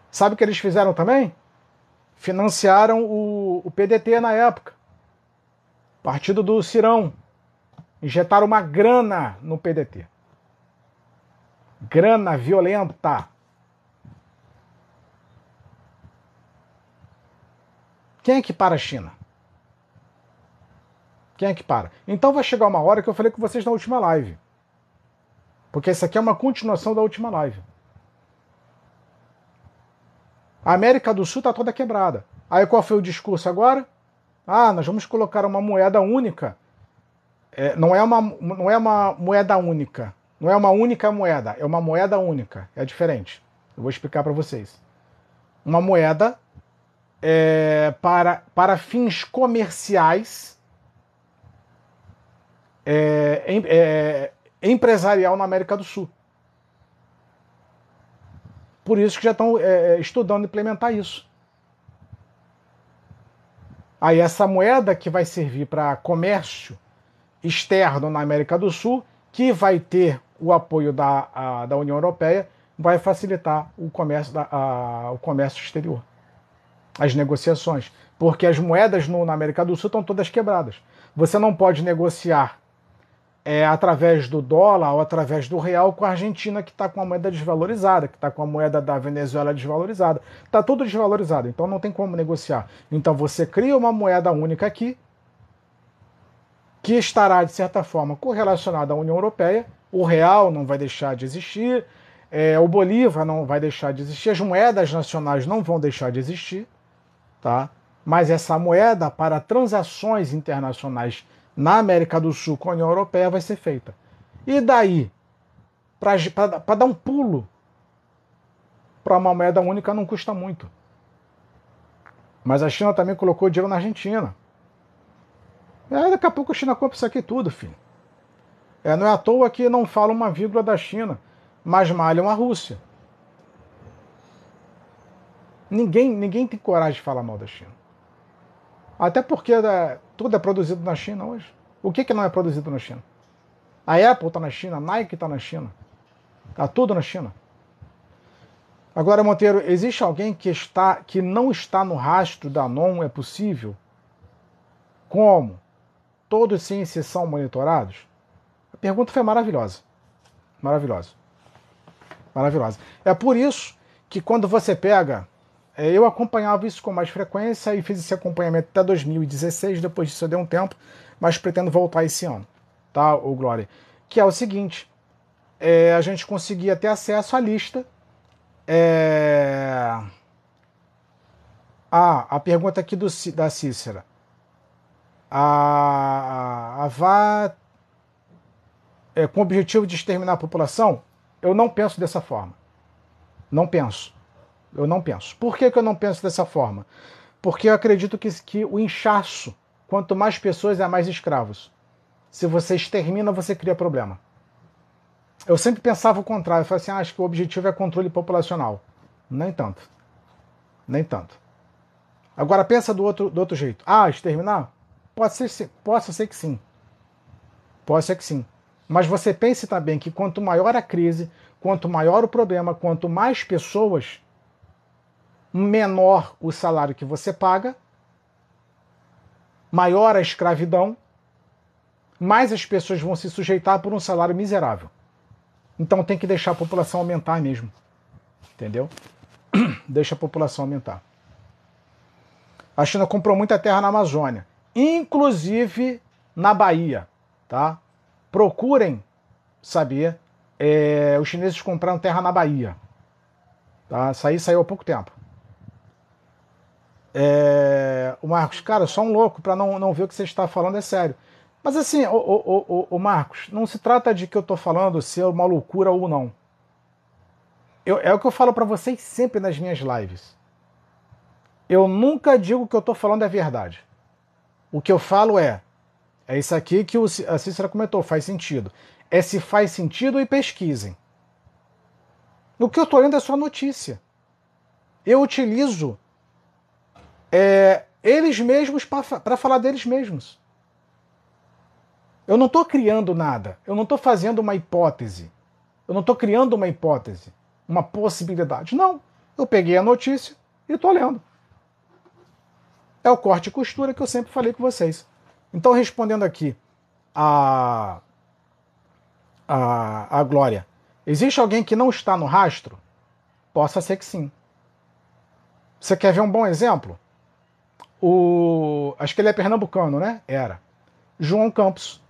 Sabe o que eles fizeram também? Financiaram o, o PDT na época. Partido do Cirão. Injetaram uma grana no PDT. Grana violenta. Quem é que para a China? Quem é que para? Então vai chegar uma hora que eu falei com vocês na última live. Porque essa aqui é uma continuação da última live. A América do Sul está toda quebrada. Aí qual foi o discurso agora? Ah, nós vamos colocar uma moeda única. É, não, é uma, não é uma moeda única. Não é uma única moeda. É uma moeda única. É diferente. Eu vou explicar para vocês. Uma moeda é, para, para fins comerciais, é, é, empresarial na América do Sul. Por isso que já estão é, estudando implementar isso. Aí essa moeda que vai servir para comércio externo na América do Sul, que vai ter o apoio da, a, da União Europeia, vai facilitar o comércio, da, a, o comércio exterior as negociações, porque as moedas no, na América do Sul estão todas quebradas. Você não pode negociar é, através do dólar ou através do real com a Argentina, que está com a moeda desvalorizada, que está com a moeda da Venezuela desvalorizada. Está tudo desvalorizado, então não tem como negociar. Então você cria uma moeda única aqui, que estará, de certa forma, correlacionada à União Europeia. O real não vai deixar de existir, é, o Bolívar não vai deixar de existir, as moedas nacionais não vão deixar de existir tá? Mas essa moeda para transações internacionais na América do Sul com a União Europeia vai ser feita. E daí, para dar um pulo para uma moeda única não custa muito. Mas a China também colocou dinheiro na Argentina. É, daqui a pouco a China compra isso aqui tudo, filho. É, não é à toa que não fala uma vírgula da China, mas malham a Rússia. Ninguém, ninguém tem coragem de falar mal da China. Até porque é, tudo é produzido na China hoje. O que, que não é produzido na China? A Apple está na China, a Nike está na China. Está tudo na China. Agora, Monteiro, existe alguém que, está, que não está no rastro da NOM? É possível? Como? Todos sem exceção monitorados? A pergunta foi maravilhosa. Maravilhosa. Maravilhosa. É por isso que quando você pega. É, eu acompanhava isso com mais frequência e fiz esse acompanhamento até 2016. Depois disso eu dei um tempo, mas pretendo voltar esse ano, tá, o Glória? Que é o seguinte: é, a gente conseguia ter acesso à lista. É... Ah, a pergunta aqui do, da Cícera. A, a, VA é, com o objetivo de exterminar a população? Eu não penso dessa forma. Não penso. Eu não penso. Por que, que eu não penso dessa forma? Porque eu acredito que, que o inchaço, quanto mais pessoas, é mais escravos. Se você extermina, você cria problema. Eu sempre pensava o contrário. Eu falei assim, ah, acho que o objetivo é controle populacional. Nem tanto. Nem tanto. Agora pensa do outro, do outro jeito. Ah, exterminar? Pode ser, pode ser que sim. Pode ser que sim. Mas você pense também que quanto maior a crise, quanto maior o problema, quanto mais pessoas, menor o salário que você paga, maior a escravidão, mais as pessoas vão se sujeitar por um salário miserável. Então tem que deixar a população aumentar mesmo. Entendeu? (clears throat) Deixa a população aumentar. A China comprou muita terra na Amazônia, inclusive na Bahia, tá? procurem saber. É, os chineses compraram terra na Bahia. Tá? Isso aí saiu há pouco tempo. É, o Marcos, cara, só um louco para não, não ver o que você está falando, é sério. Mas assim, o, o, o, o Marcos, não se trata de que eu estou falando ser uma loucura ou não. Eu, é o que eu falo para vocês sempre nas minhas lives. Eu nunca digo que eu estou falando é verdade. O que eu falo é, é isso aqui que a Cícera comentou, faz sentido. É se faz sentido e pesquisem. O que eu estou lendo é só notícia. Eu utilizo é, eles mesmos para falar deles mesmos. Eu não estou criando nada. Eu não estou fazendo uma hipótese. Eu não estou criando uma hipótese, uma possibilidade. Não. Eu peguei a notícia e estou lendo. É o corte e costura que eu sempre falei com vocês. Então, respondendo aqui a, a, a Glória, existe alguém que não está no rastro? Possa ser que sim. Você quer ver um bom exemplo? O, acho que ele é pernambucano, né? Era. João Campos.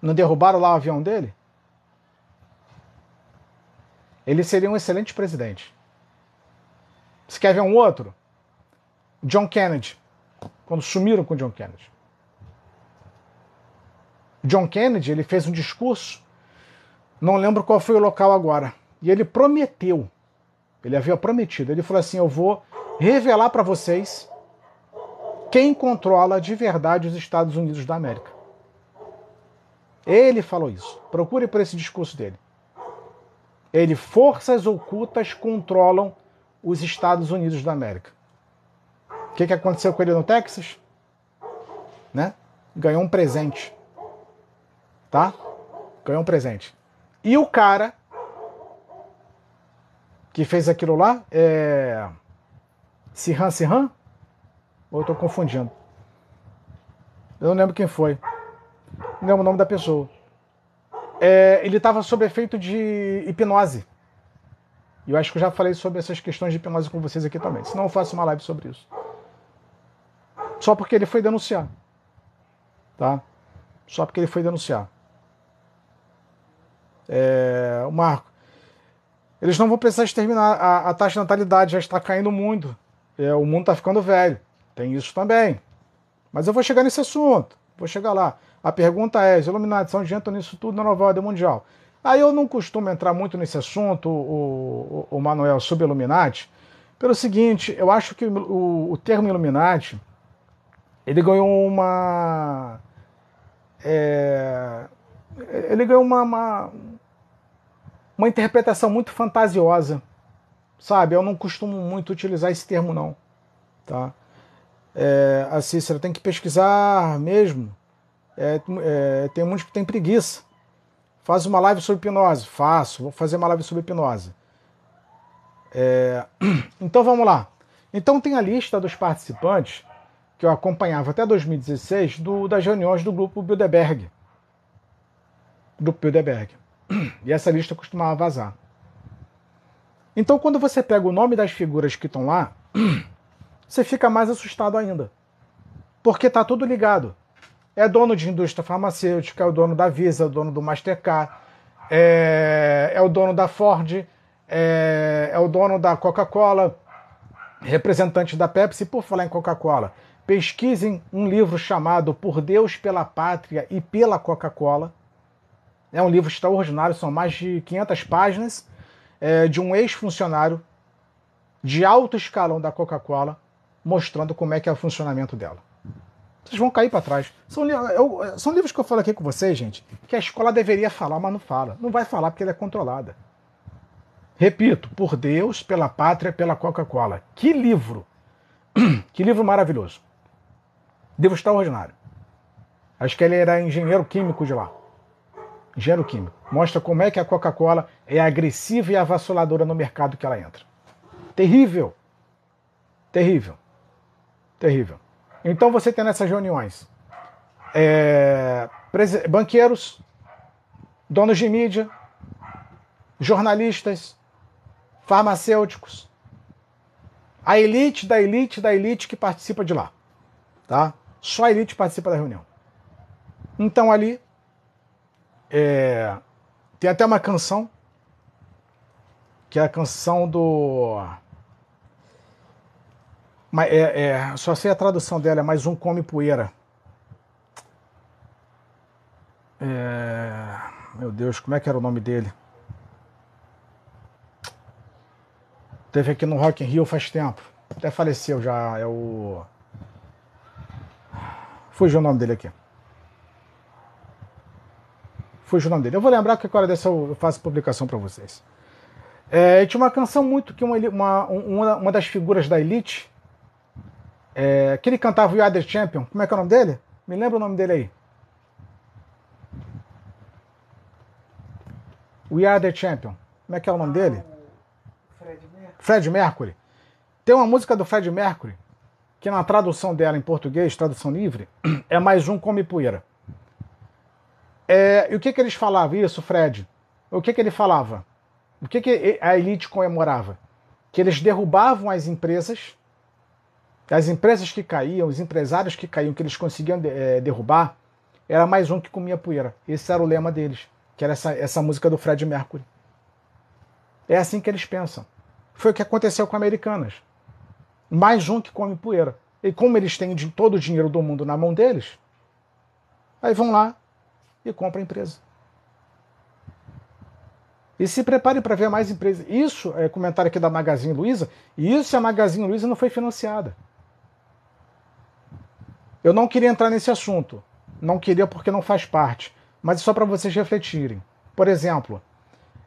Não derrubaram lá o avião dele? Ele seria um excelente presidente. Você quer ver um outro? John Kennedy quando sumiram com John Kennedy. John Kennedy ele fez um discurso, não lembro qual foi o local agora, e ele prometeu, ele havia prometido, ele falou assim: Eu vou revelar para vocês quem controla de verdade os Estados Unidos da América. Ele falou isso. Procure por esse discurso dele. Ele, forças ocultas controlam os Estados Unidos da América que, que aconteceu com ele no Texas? Né? Ganhou um presente. Tá? Ganhou um presente. E o cara que fez aquilo lá é. Sirhan Sirhan? Ou eu tô confundindo? Eu não lembro quem foi. Não lembro o nome da pessoa. É, ele estava sob efeito de hipnose. E eu acho que eu já falei sobre essas questões de hipnose com vocês aqui também. Senão eu faço uma live sobre isso só porque ele foi denunciar. Tá? Só porque ele foi denunciar. É, o Marco. Eles não vão precisar exterminar. A, a taxa de natalidade já está caindo muito. É, o mundo está ficando velho. Tem isso também. Mas eu vou chegar nesse assunto. Vou chegar lá. A pergunta é: os Illuminati são gente nisso tudo na nova ordem mundial? Aí eu não costumo entrar muito nesse assunto, o, o, o Manuel, sobre Illuminati, pelo seguinte: eu acho que o, o termo Illuminati ele ganhou uma. É, ele ganhou uma, uma, uma interpretação muito fantasiosa sabe? Eu não costumo muito utilizar esse termo, não. Tá? É, a Cícera tem que pesquisar mesmo. É, é, tem muitos que tem preguiça. Faz uma live sobre hipnose. Faço, vou fazer uma live sobre hipnose. É, (clears throat) então vamos lá. Então tem a lista dos participantes que eu acompanhava até 2016 do, das reuniões do grupo Bilderberg. Grupo Bilderberg. (clears throat) E essa lista costumava vazar. Então quando você pega o nome das figuras que estão lá, (clears throat) você fica mais assustado ainda. Porque tá tudo ligado. É dono de indústria farmacêutica, é o dono da Visa, é o dono do Mastercard, é, é o dono da Ford, é, é o dono da Coca-Cola, representante da Pepsi. Por falar em Coca-Cola, pesquisem um livro chamado Por Deus, pela Pátria e pela Coca-Cola. É um livro extraordinário, são mais de 500 páginas, é, de um ex-funcionário de alto escalão da Coca-Cola, mostrando como é que é o funcionamento dela. Vocês vão cair para trás. São, eu, são livros que eu falo aqui com vocês, gente, que a escola deveria falar, mas não fala. Não vai falar porque ela é controlada. Repito, por Deus, pela pátria, pela Coca-Cola. Que livro! (clears throat) Que livro maravilhoso. Livro extraordinário. Acho que ele era engenheiro químico de lá. Engenheiro químico. Mostra como é que a Coca-Cola é agressiva e avassaladora no mercado que ela entra. Terrível. Terrível. Terrível. Então você tem nessas reuniões é, banqueiros, donos de mídia, jornalistas, farmacêuticos, a elite da elite da elite que participa de lá, tá? Só a elite participa da reunião. Então ali é, tem até uma canção que é a canção do é, é, só sei a tradução dela, é mais um come poeira. É, meu Deus, como é que era o nome dele? Teve aqui no Rock in Rio faz tempo. Até faleceu já. É o. Fugiu o nome dele aqui. Fugiu o nome dele. Eu vou lembrar que agora dessa eu faço publicação para vocês. É, tinha uma canção muito que uma, uma, uma, uma das figuras da Elite, é, que ele cantava o Other Champion. Como é que é o nome dele? Me lembra o nome dele aí. We Are the Champion. Como é que é o nome dele? Fred Mercury. Tem uma música do Fred Mercury, que na tradução dela em português, tradução livre, (clears throat) é mais um come poeira. É, e o que, que eles falavam? Isso, Fred. O que, que ele falava? O que, que a elite comemorava? Que eles derrubavam as empresas, as empresas que caíam, os empresários que caíam, que eles conseguiam é, derrubar, era mais um que comia poeira. Esse era o lema deles, que era essa, essa música do Fred Mercury. É assim que eles pensam. Foi o que aconteceu com Americanas. Mais um que come poeira. E como eles têm todo o dinheiro do mundo na mão deles, aí vão lá e compram a empresa. E se prepare para ver mais empresas. Isso é comentário aqui da Magazine Luiza. Isso a Magazine Luiza não foi financiada. Eu não queria entrar nesse assunto. Não queria porque não faz parte. Mas é só para vocês refletirem. Por exemplo,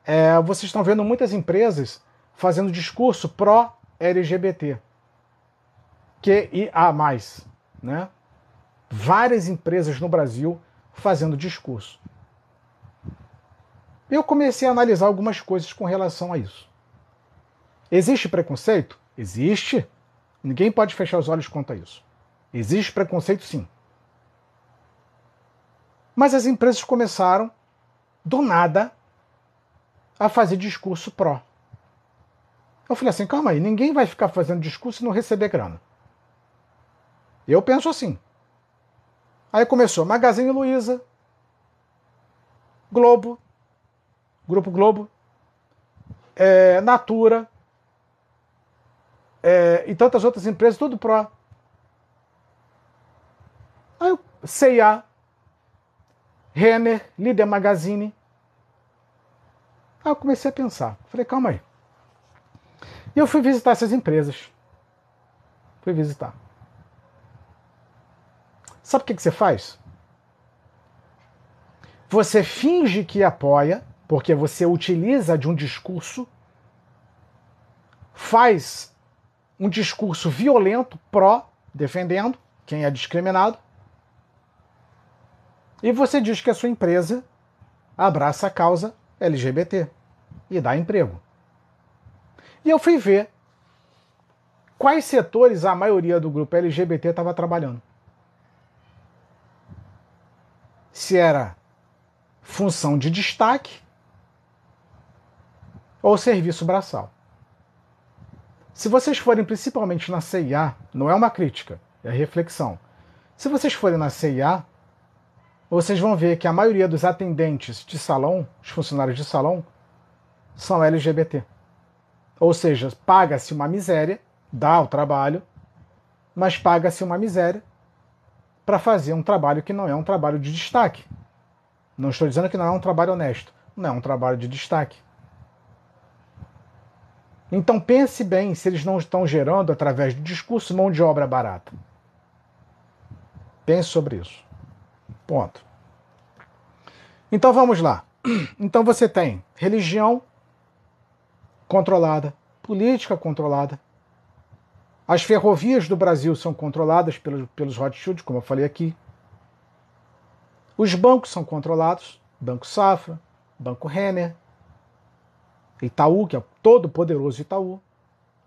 é, vocês estão vendo muitas empresas fazendo discurso pró-LGBT. QIA+, né? Várias empresas no Brasil fazendo discurso. Eu comecei a analisar algumas coisas com relação a isso. Existe preconceito? Existe. Ninguém pode fechar os olhos quanto a isso. Existe preconceito, sim. Mas as empresas começaram, do nada, a fazer discurso pró. Eu falei assim, calma aí, ninguém vai ficar fazendo discurso e não receber grana. Eu penso assim. Aí começou Magazine Luiza, Globo, Grupo Globo, é, Natura é, e tantas outras empresas, tudo pró. Aí C&A, Renner, Líder Magazine. Aí eu comecei a pensar. Falei, calma aí. E eu fui visitar essas empresas. Fui visitar. Sabe o que, que você faz? Você finge que apoia, porque você utiliza de um discurso faz um discurso violento, pró, defendendo quem é discriminado, e você diz que a sua empresa abraça a causa LGBT e dá emprego. E eu fui ver quais setores a maioria do grupo LGBT estava trabalhando. Se era função de destaque ou serviço braçal. Se vocês forem principalmente na CIA, não é uma crítica, é reflexão. Se vocês forem na CIA, vocês vão ver que a maioria dos atendentes de salão, os funcionários de salão, são LGBT. Ou seja, paga-se uma miséria, dá o trabalho, mas paga-se uma miséria para fazer um trabalho que não é um trabalho de destaque. Não estou dizendo que não é um trabalho honesto, não é um trabalho de destaque. Então pense bem se eles não estão gerando, através do discurso, mão de obra barata. Pense sobre isso. Ponto. Então vamos lá. (clears throat) Então você tem religião controlada, política controlada. As ferrovias do Brasil são controladas pelos, pelos Rothschild, como eu falei aqui. Os bancos são controlados, Banco Safra, Banco Renner, Itaú, que é todo poderoso Itaú,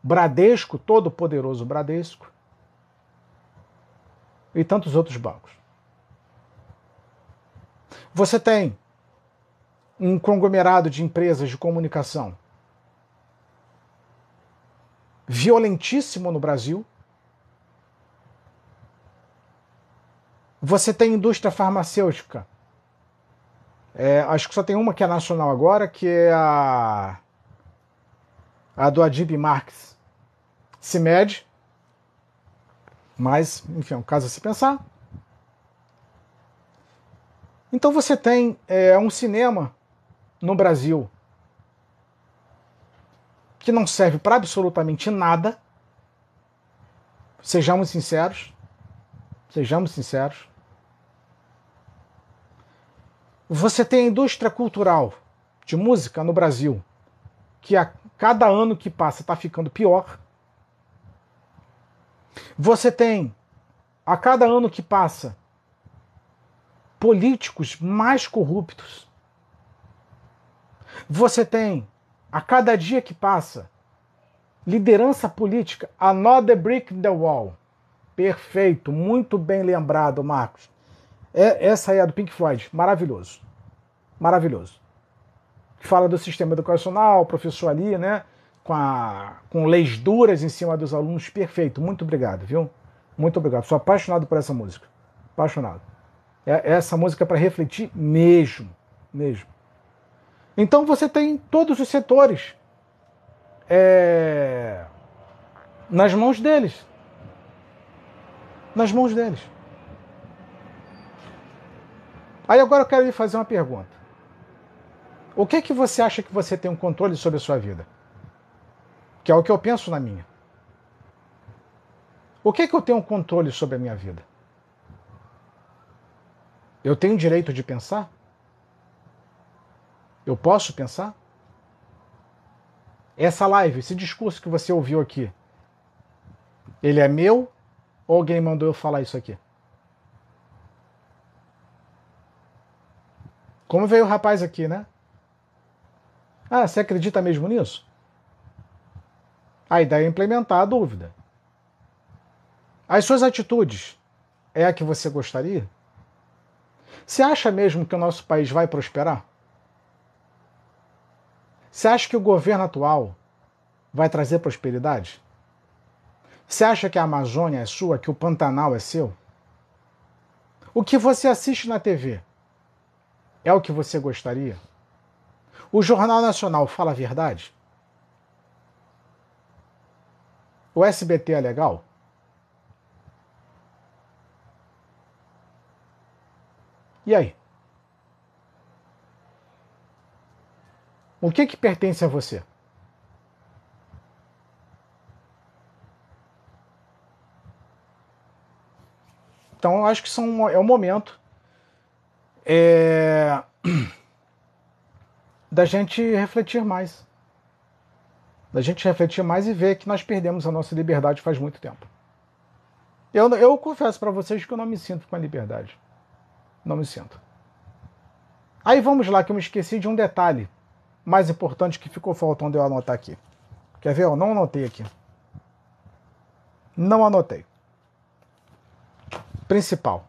Bradesco, todo poderoso Bradesco, e tantos outros bancos. Você tem um conglomerado de empresas de comunicação violentíssimo no Brasil. Você tem indústria farmacêutica. É, acho que só tem uma que é nacional agora, que é a, a do Adib Marx. Se mede, mas, enfim, é um caso a se pensar. Então você tem é, um cinema no Brasil que não serve para absolutamente nada. Sejamos sinceros. Sejamos sinceros. Você tem a indústria cultural de música no Brasil, que a cada ano que passa está ficando pior. Você tem, a cada ano que passa, políticos mais corruptos. Você tem, a cada dia que passa, liderança política, another brick in the wall. Perfeito, muito bem lembrado, Marcos. É, essa é a do Pink Floyd, maravilhoso. Maravilhoso. Fala do sistema educacional, professor ali, né? com, a, com leis duras em cima dos alunos. Perfeito, muito obrigado, viu? Muito obrigado. Sou apaixonado por essa música. Apaixonado. É, essa música é para refletir mesmo, mesmo. Então você tem todos os setores é, nas mãos deles. Nas mãos deles. Aí agora eu quero lhe fazer uma pergunta. O que é que você acha que você tem um controle sobre a sua vida? que é o que eu penso na minha. O que, é que eu tenho controle sobre a minha vida? Eu tenho direito de pensar? Eu posso pensar? Essa live, esse discurso que você ouviu aqui, ele é meu ou alguém mandou eu falar isso aqui? Como veio o rapaz aqui, né? Ah, você acredita mesmo nisso? A ideia é implementar a dúvida. As suas atitudes é a que você gostaria? Você acha mesmo que o nosso país vai prosperar? Você acha que o governo atual vai trazer prosperidade? Você acha que a Amazônia é sua, que o Pantanal é seu? O que você assiste na TV é o que você gostaria? O Jornal Nacional fala a verdade? O SBT é legal? E aí? O que que pertence a você? Então, eu acho que são, é o momento é, (clears throat) da gente refletir mais. Da gente refletir mais e ver que nós perdemos a nossa liberdade faz muito tempo. Eu, eu confesso para vocês que eu não me sinto com a liberdade. Não me sinto. Aí vamos lá, que eu me esqueci de um detalhe mais importante que ficou faltando eu anotar aqui. Quer ver? Eu não anotei aqui. Não anotei. Principal.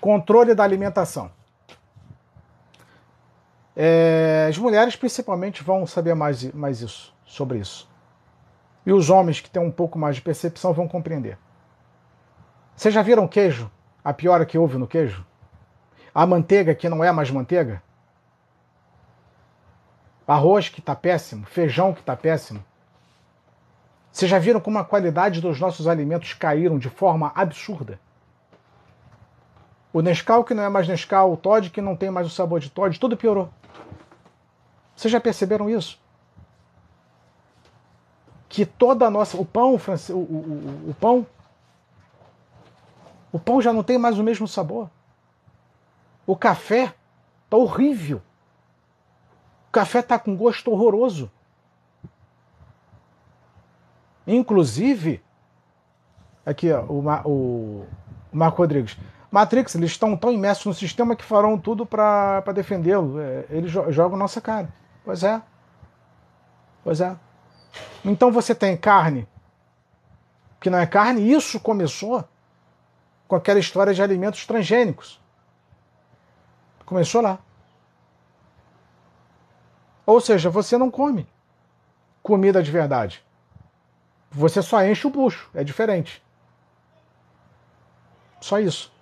Controle da alimentação. É, as mulheres principalmente vão saber mais, mais isso, sobre isso. E os homens que têm um pouco mais de percepção vão compreender. Vocês já viram queijo? A piora que houve no queijo? A manteiga que não é mais manteiga? Arroz que está péssimo, feijão que está péssimo. Vocês já viram como a qualidade dos nossos alimentos caíram de forma absurda? O Nescau que não é mais Nescau, o Todd que não tem mais o sabor de Todd, tudo piorou. Vocês já perceberam isso? Que toda a nossa. O pão, o, o, o, o pão. O pão já não tem mais o mesmo sabor. O café tá horrível. Café tá com gosto horroroso. Inclusive, aqui ó, o, o, o Marco Rodrigues. Matrix, eles estão tão imersos no sistema que farão tudo para defendê-lo. É, eles jogam nossa cara. Pois é. Pois é. Então você tem carne que não é carne, isso começou com aquela história de alimentos transgênicos. Começou lá. Ou seja, você não come comida de verdade. Você só enche o bucho, é diferente. Só isso.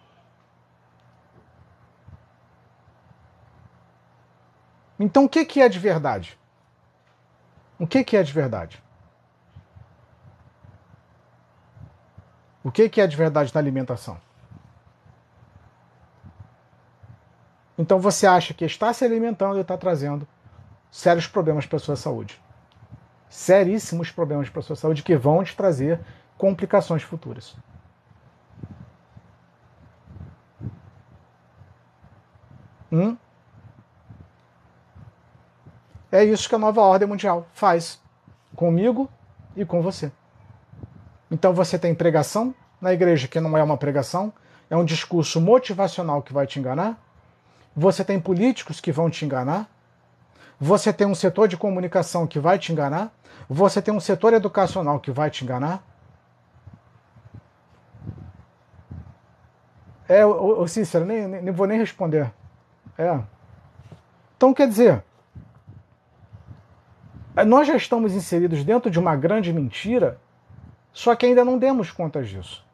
Então o que, que é de verdade? O que, que é de verdade? O que, que é de verdade na alimentação? Então você acha que está se alimentando e está trazendo sérios problemas para a sua saúde. Seríssimos problemas para a sua saúde que vão te trazer complicações futuras. Hum? É isso que a nova ordem mundial faz comigo e com você. Então você tem pregação na igreja que não é uma pregação, é um discurso motivacional que vai te enganar. Você tem políticos que vão te enganar. Você tem um setor de comunicação que vai te enganar. Você tem um setor educacional que vai te enganar. É, o Cícero, nem, nem, nem vou nem responder. É. Então quer dizer, nós já estamos inseridos dentro de uma grande mentira, só que ainda não demos conta disso.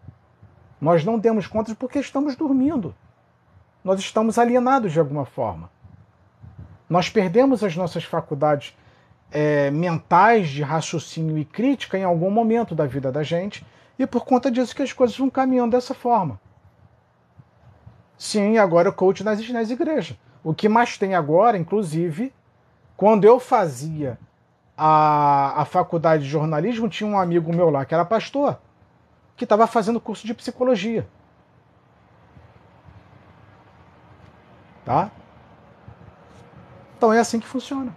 Nós não demos conta porque estamos dormindo. Nós estamos alienados de alguma forma. Nós perdemos as nossas faculdades é, mentais de raciocínio e crítica em algum momento da vida da gente, e por conta disso que as coisas vão caminhando dessa forma. Sim, agora o coach nas, nas igrejas. O que mais tem agora, inclusive, quando eu fazia a, a faculdade de jornalismo, tinha um amigo meu lá que era pastor, que estava fazendo curso de psicologia. Tá? Então é assim que funciona.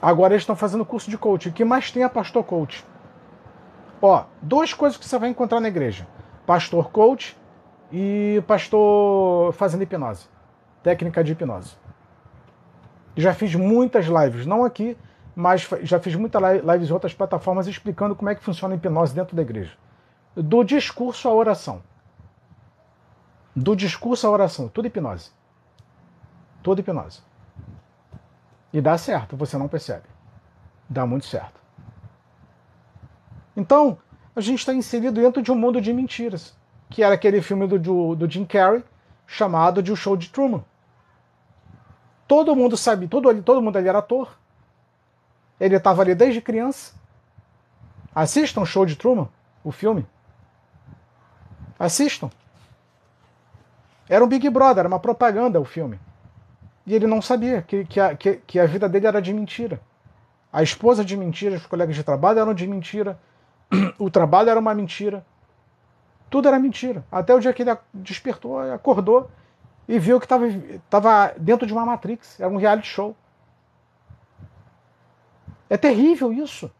Agora eles estão fazendo curso de coach. O que mais tem é pastor coach. Ó, duas coisas que você vai encontrar na igreja: pastor coach e pastor fazendo hipnose. Técnica de hipnose. Já fiz muitas lives, não aqui, mas já fiz muitas lives em outras plataformas explicando como é que funciona a hipnose dentro da igreja. Do discurso à oração. Do discurso à oração, tudo hipnose. Tudo hipnose. E dá certo, você não percebe. Dá muito certo. Então, a gente está inserido dentro de um mundo de mentiras, que era aquele filme do, do Jim Carrey chamado de O Show de Truman. Todo mundo sabe, todo, todo mundo ali era ator. Ele estava ali desde criança. Assistam o show de Truman, o filme. Assistam. Era um Big Brother, era uma propaganda o filme. E ele não sabia que, que, a, que, que a vida dele era de mentira. A esposa de mentira, os colegas de trabalho eram de mentira. (clears throat) O trabalho era uma mentira. Tudo era mentira. Até o dia que ele despertou, acordou e viu que estava dentro de uma Matrix. Era um reality show. É terrível isso.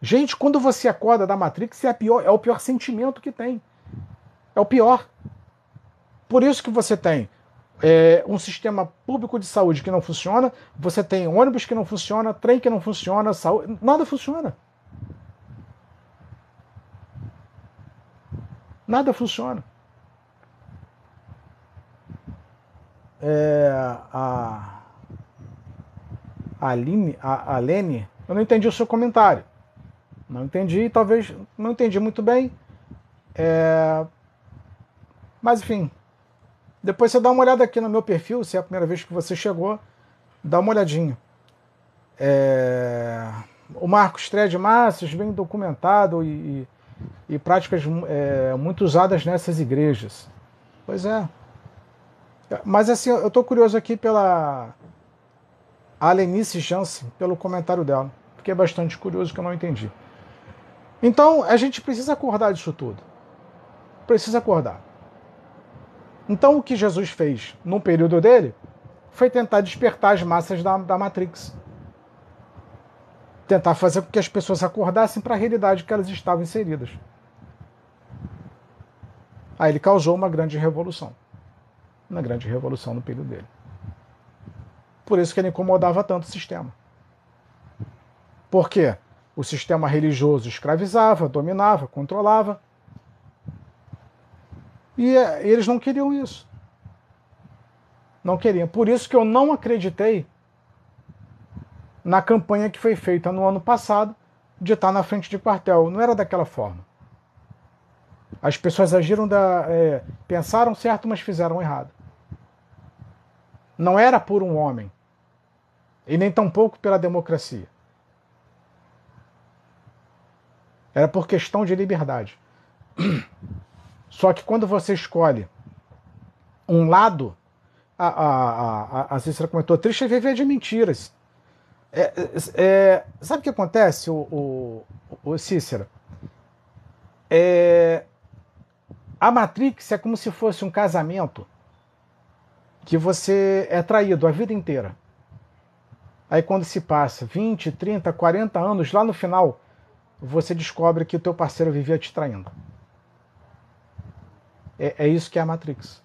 Gente, quando você acorda da Matrix, é, pior, é o pior sentimento que tem. É o pior. Por isso que você tem é, um sistema público de saúde que não funciona, você tem ônibus que não funciona, trem que não funciona, saúde, nada funciona. Nada funciona. É, a, a Aline, a, Lene, eu não entendi o seu comentário. Não entendi, talvez não entendi muito bem. É... Mas enfim. Depois você dá uma olhada aqui no meu perfil, se é a primeira vez que você chegou, dá uma olhadinha. É... O Marcos Tred Massas bem documentado e, e práticas é, muito usadas nessas igrejas. Pois é. Mas assim, eu estou curioso aqui pela Alenice Jansen, pelo comentário dela. Fiquei bastante curioso que eu não entendi. Então a gente precisa acordar disso tudo. Precisa acordar. Então o que Jesus fez num período dele foi tentar despertar as massas da, da Matrix. Tentar fazer com que as pessoas acordassem para a realidade que elas estavam inseridas. Aí ele causou uma grande revolução. Uma grande revolução no período dele. Por isso que ele incomodava tanto o sistema. Por quê? O sistema religioso escravizava, dominava, controlava. E eh, eles não queriam isso. Não queriam. Por isso que eu não acreditei na campanha que foi feita no ano passado de estar na frente de quartel. Não era daquela forma. As pessoas agiram da. É, pensaram certo, mas fizeram errado. Não era por um homem. E nem tampouco pela democracia. Era por questão de liberdade. (clears throat) Só que quando você escolhe um lado, a, a, a, a Cícera comentou, triste é viver de mentiras. É, é, é, sabe o que acontece, o, o, o Cícera? É, a Matrix é como se fosse um casamento que você é traído a vida inteira. Aí quando se passa 20, 30, 40 anos, lá no final, você descobre que o teu parceiro vivia te traindo. É, é isso que é a Matrix.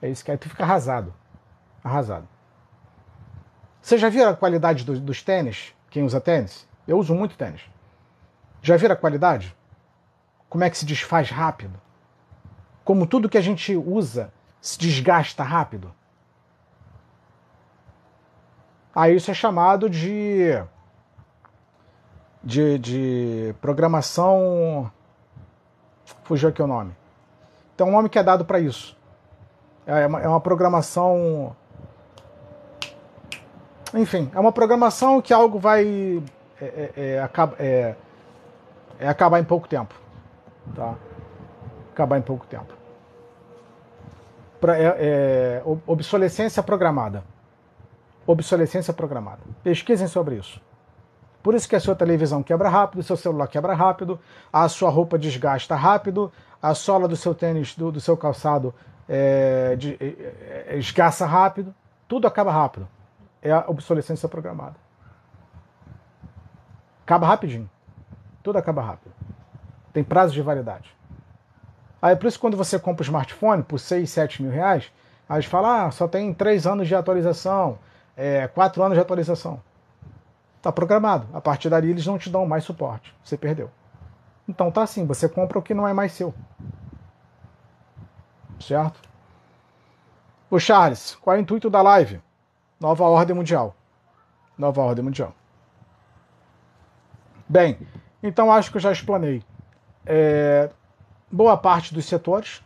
É isso que é. Tu fica arrasado. Arrasado. Você já viu a qualidade do, dos tênis? Quem usa tênis? Eu uso muito tênis. Já viram a qualidade? Como é que se desfaz rápido? Como tudo que a gente usa se desgasta rápido? Aí isso é chamado de de, de programação. Fugiu aqui o nome. Tem um nome que é dado para isso. É uma, é uma programação. Enfim, é uma programação que algo vai é, é, é, é, é acabar em pouco tempo. Tá? Acabar em pouco tempo. Pra, é, é, obsolescência programada. Obsolescência programada. Pesquisem sobre isso. Por isso que a sua televisão quebra rápido, o seu celular quebra rápido, a sua roupa desgasta rápido, a sola do seu tênis, do, do seu calçado é, de, é, é, esgaça rápido, tudo acaba rápido. É a obsolescência programada. Acaba rapidinho. Tudo acaba rápido. Tem prazo de validade. Aí por isso quando você compra um smartphone por 6, 7 mil reais, aí gente fala, ah, só tem 3 anos de atualização, é, 4 anos de atualização. Está programado. A partir dali eles não te dão mais suporte. Você perdeu. Então tá assim, você compra o que não é mais seu. Certo? O Charles, qual é o intuito da live? Nova ordem mundial. Nova ordem mundial. Bem, então acho que eu já explanei é, boa parte dos setores.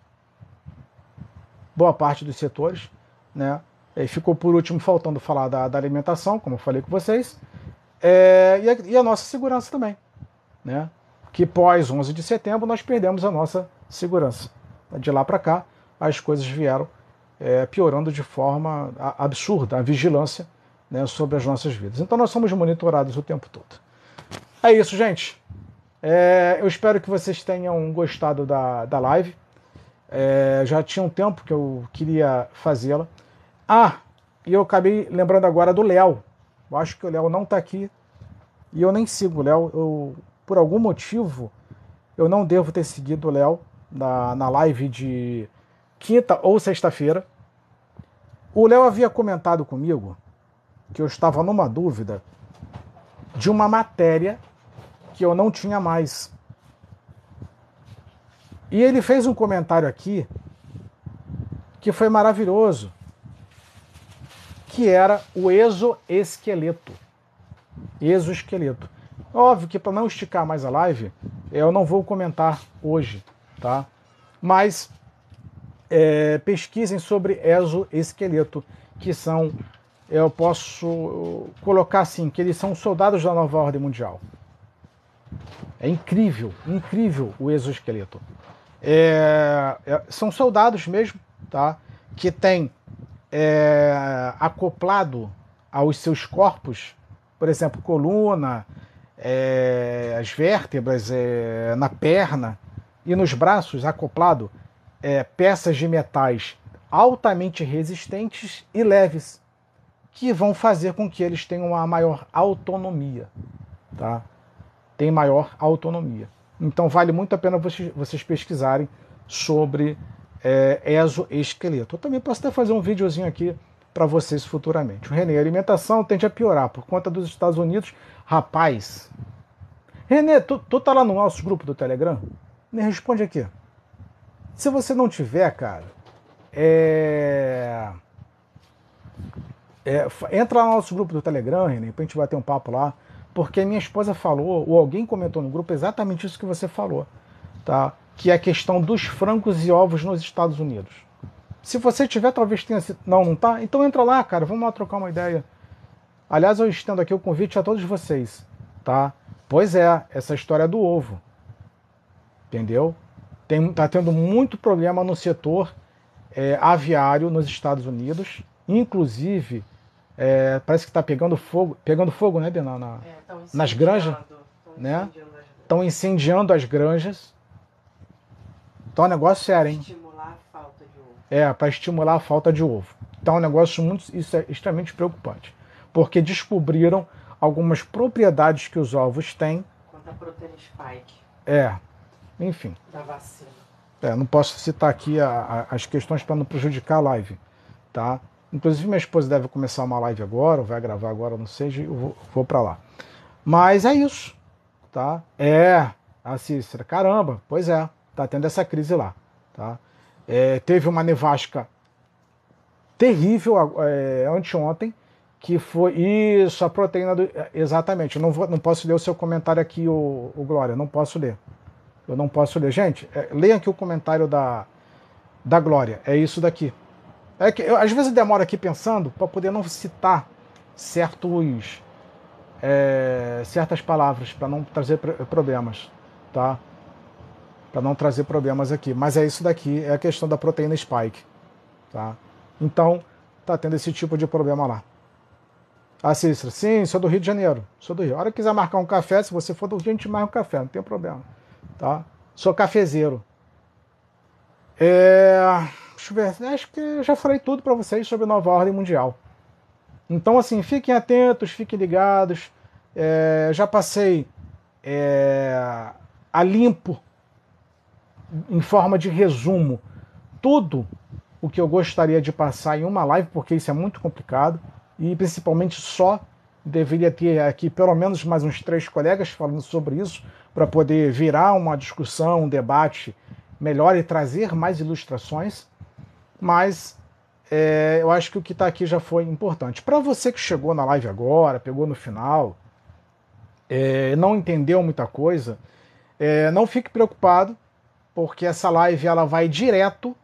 Boa parte dos setores, né? Ficou por último faltando falar da, da alimentação, como eu falei com vocês. É, e, a, e, a, nossa segurança também. Né? Que pós 11 de setembro nós perdemos a nossa segurança. De lá para cá, as coisas vieram é, piorando de forma absurda a vigilância né, sobre as nossas vidas. Então nós somos monitorados o tempo todo. É isso, gente. É, eu espero que vocês tenham gostado da, da live. É, já tinha um tempo que eu queria fazê-la. Ah, e eu acabei lembrando agora do Léo, Eu acho que o Léo não está aqui e eu nem sigo o Léo. Eu, por algum motivo, eu não devo ter seguido o Léo na, na live de quinta ou sexta-feira. O Léo havia comentado comigo que eu estava numa dúvida de uma matéria que eu não tinha mais. E ele fez um comentário aqui que foi maravilhoso, que era o exoesqueleto. Exoesqueleto. Óbvio que para não esticar mais a live, eu não vou comentar hoje, tá? Mas é, pesquisem sobre exoesqueleto, que são, eu posso colocar assim, que eles são soldados da nova ordem mundial. É incrível, incrível o exoesqueleto. É, é, são soldados mesmo, tá? Que tem é, acoplado aos seus corpos, por exemplo, coluna, é, as vértebras é, na perna e nos braços acoplado é, peças de metais altamente resistentes e leves que vão fazer com que eles tenham uma maior autonomia, tá? Tem maior autonomia. Então vale muito a pena vocês, vocês pesquisarem sobre é, exoesqueleto. Eu também posso até fazer um videozinho aqui para vocês futuramente. O Renê, a alimentação tende a piorar por conta dos Estados Unidos. Rapaz, Renê, tu, tu tá lá no nosso grupo do Telegram? Me responde aqui. Se você não tiver, cara, é... É, entra lá no nosso grupo do Telegram, René, pra gente bater um papo lá, porque minha esposa falou, ou alguém comentou no grupo exatamente isso que você falou, tá? Que é a questão dos francos e ovos nos Estados Unidos. Se você tiver, talvez tenha sido. Não, não tá? Então entra lá, cara, vamos lá trocar uma ideia. Aliás, eu estendo aqui o convite a todos vocês, tá? Pois é, essa história do ovo. Entendeu? Tem, tá tendo muito problema no setor é, aviário nos Estados Unidos. Inclusive, é, parece que está pegando fogo, pegando fogo, né, na, na é, nas granjas, né? Estão incendiando as granjas. Então é um negócio sério, hein? Estimular a falta de ovo. É, para estimular a falta de ovo. Então é um negócio muito, isso é extremamente preocupante, porque descobriram algumas propriedades que os ovos têm. Quanto a proteína spike. É, enfim. Da vacina. É, não posso citar aqui a, a, as questões para não prejudicar a live, tá? Inclusive minha esposa deve começar uma live agora, ou vai gravar agora, não sei, eu vou, vou para lá. Mas é isso, tá? É, a Cícera, caramba, pois é, tá tendo essa crise lá, tá? É, teve uma nevasca terrível é, anteontem, que foi isso, a proteína do. Exatamente, eu não, vou, não posso ler o seu comentário aqui, o, o Glória, não posso ler. Eu não posso ler. Gente, é, aqui o comentário da, da Glória. É isso daqui. É que eu, às vezes eu demoro aqui pensando para poder não citar certos é, certas palavras para não trazer problemas, tá? Para não trazer problemas aqui. Mas é isso daqui, é a questão da proteína spike, tá? Então tá tendo esse tipo de problema lá. Ah, Cícera, sim, sou do Rio de Janeiro. Sou do Rio. A hora que quiser marcar um café, se você for do Rio, a gente marca um café, não tem problema. Tá? Sou cafezeiro. É... Deixa eu ver, acho que já falei tudo para vocês sobre nova ordem mundial. Então, assim, fiquem atentos, fiquem ligados. É... Já passei é... a limpo, em forma de resumo, tudo o que eu gostaria de passar em uma live, porque isso é muito complicado e principalmente só deveria ter aqui pelo menos mais uns três colegas falando sobre isso para poder virar uma discussão, um debate melhor e trazer mais ilustrações. Mas é, eu acho que o que está aqui já foi importante. Para você que chegou na live agora, pegou no final, é, não entendeu muita coisa, é, não fique preocupado, porque essa live ela vai direto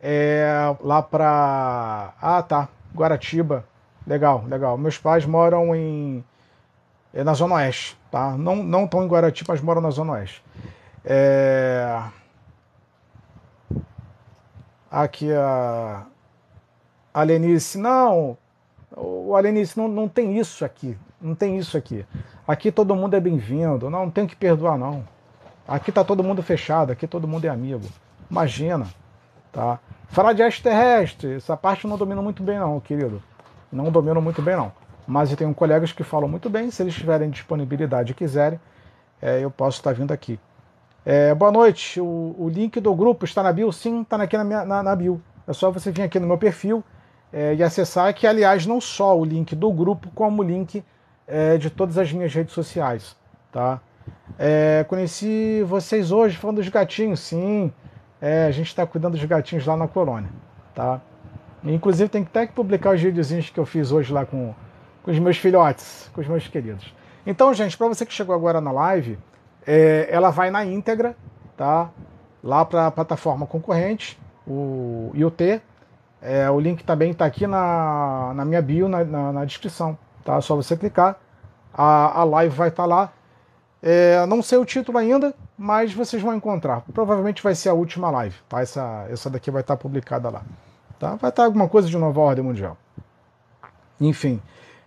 é, lá para. Ah, tá. Guaratiba. Legal, legal. Meus pais moram em é na Zona Oeste, tá? Não, não estão em Guarati, mas moram na Zona Oeste. É... Aqui a, a Lenice, não, o Alenice, não, não tem isso aqui, não tem isso aqui. Aqui todo mundo é bem-vindo, não, não tem que perdoar não. Aqui tá todo mundo fechado, aqui todo mundo é amigo. Imagina, tá? Falar de extraterrestre, essa parte eu não domino muito bem não, querido. Não domino muito bem não. mas eu tenho colegas que falam muito bem. Se eles tiverem disponibilidade e quiserem, é, eu posso estar vindo aqui. É, boa noite. O, o, link do grupo está na bio? Sim, está aqui na, minha, na, na, bio. É só você vir aqui no meu perfil é, e acessar, que aliás não só o link do grupo, como o link é, de todas as minhas redes sociais. Tá? É, conheci vocês hoje falando dos gatinhos, sim. É, a gente está cuidando dos gatinhos lá na colônia. Tá? Inclusive tem até que publicar os videozinhos que eu fiz hoje lá com, com os meus filhotes, com os meus queridos. Então, gente, para você que chegou agora na live, é, ela vai na íntegra, tá? Lá para a plataforma concorrente, o IoT. É, o link também está aqui na, na minha bio, na, na, na, descrição, tá? Só você clicar, a, a live vai estar tá lá. É, não sei o título ainda, mas vocês vão encontrar. Provavelmente vai ser a última live, tá? Essa, essa daqui vai estar publicada lá. Tá? Vai estar alguma coisa de nova ordem mundial. Enfim,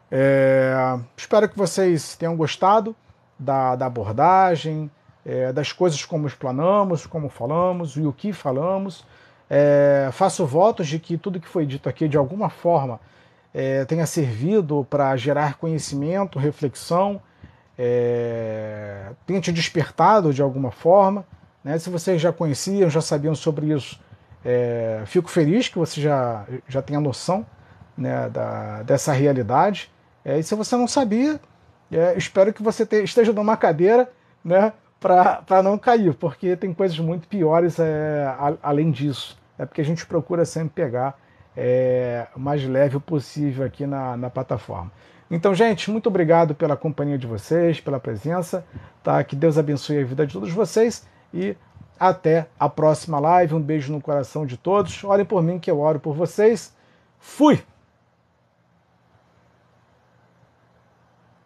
é, espero que vocês tenham gostado da, da abordagem, é, das coisas como explanamos, como falamos e o que falamos. É, faço votos de que tudo que foi dito aqui, de alguma forma, é, tenha servido para gerar conhecimento, reflexão, é, tenha te despertado de alguma forma. Né? Se vocês já conheciam, já sabiam sobre isso, é, fico feliz que você já, já tenha noção né, da, dessa realidade. É, e se você não sabia, é, espero que você te, esteja numa cadeira né, para não cair, porque tem coisas muito piores é, a, além disso. É porque a gente procura sempre pegar é, o mais leve possível aqui na, na plataforma. Então, gente, muito obrigado pela companhia de vocês, pela presença. Tá? Que Deus abençoe a vida de todos vocês e até a próxima live. Um beijo no coração de todos. Orem por mim que eu oro por vocês. Fui!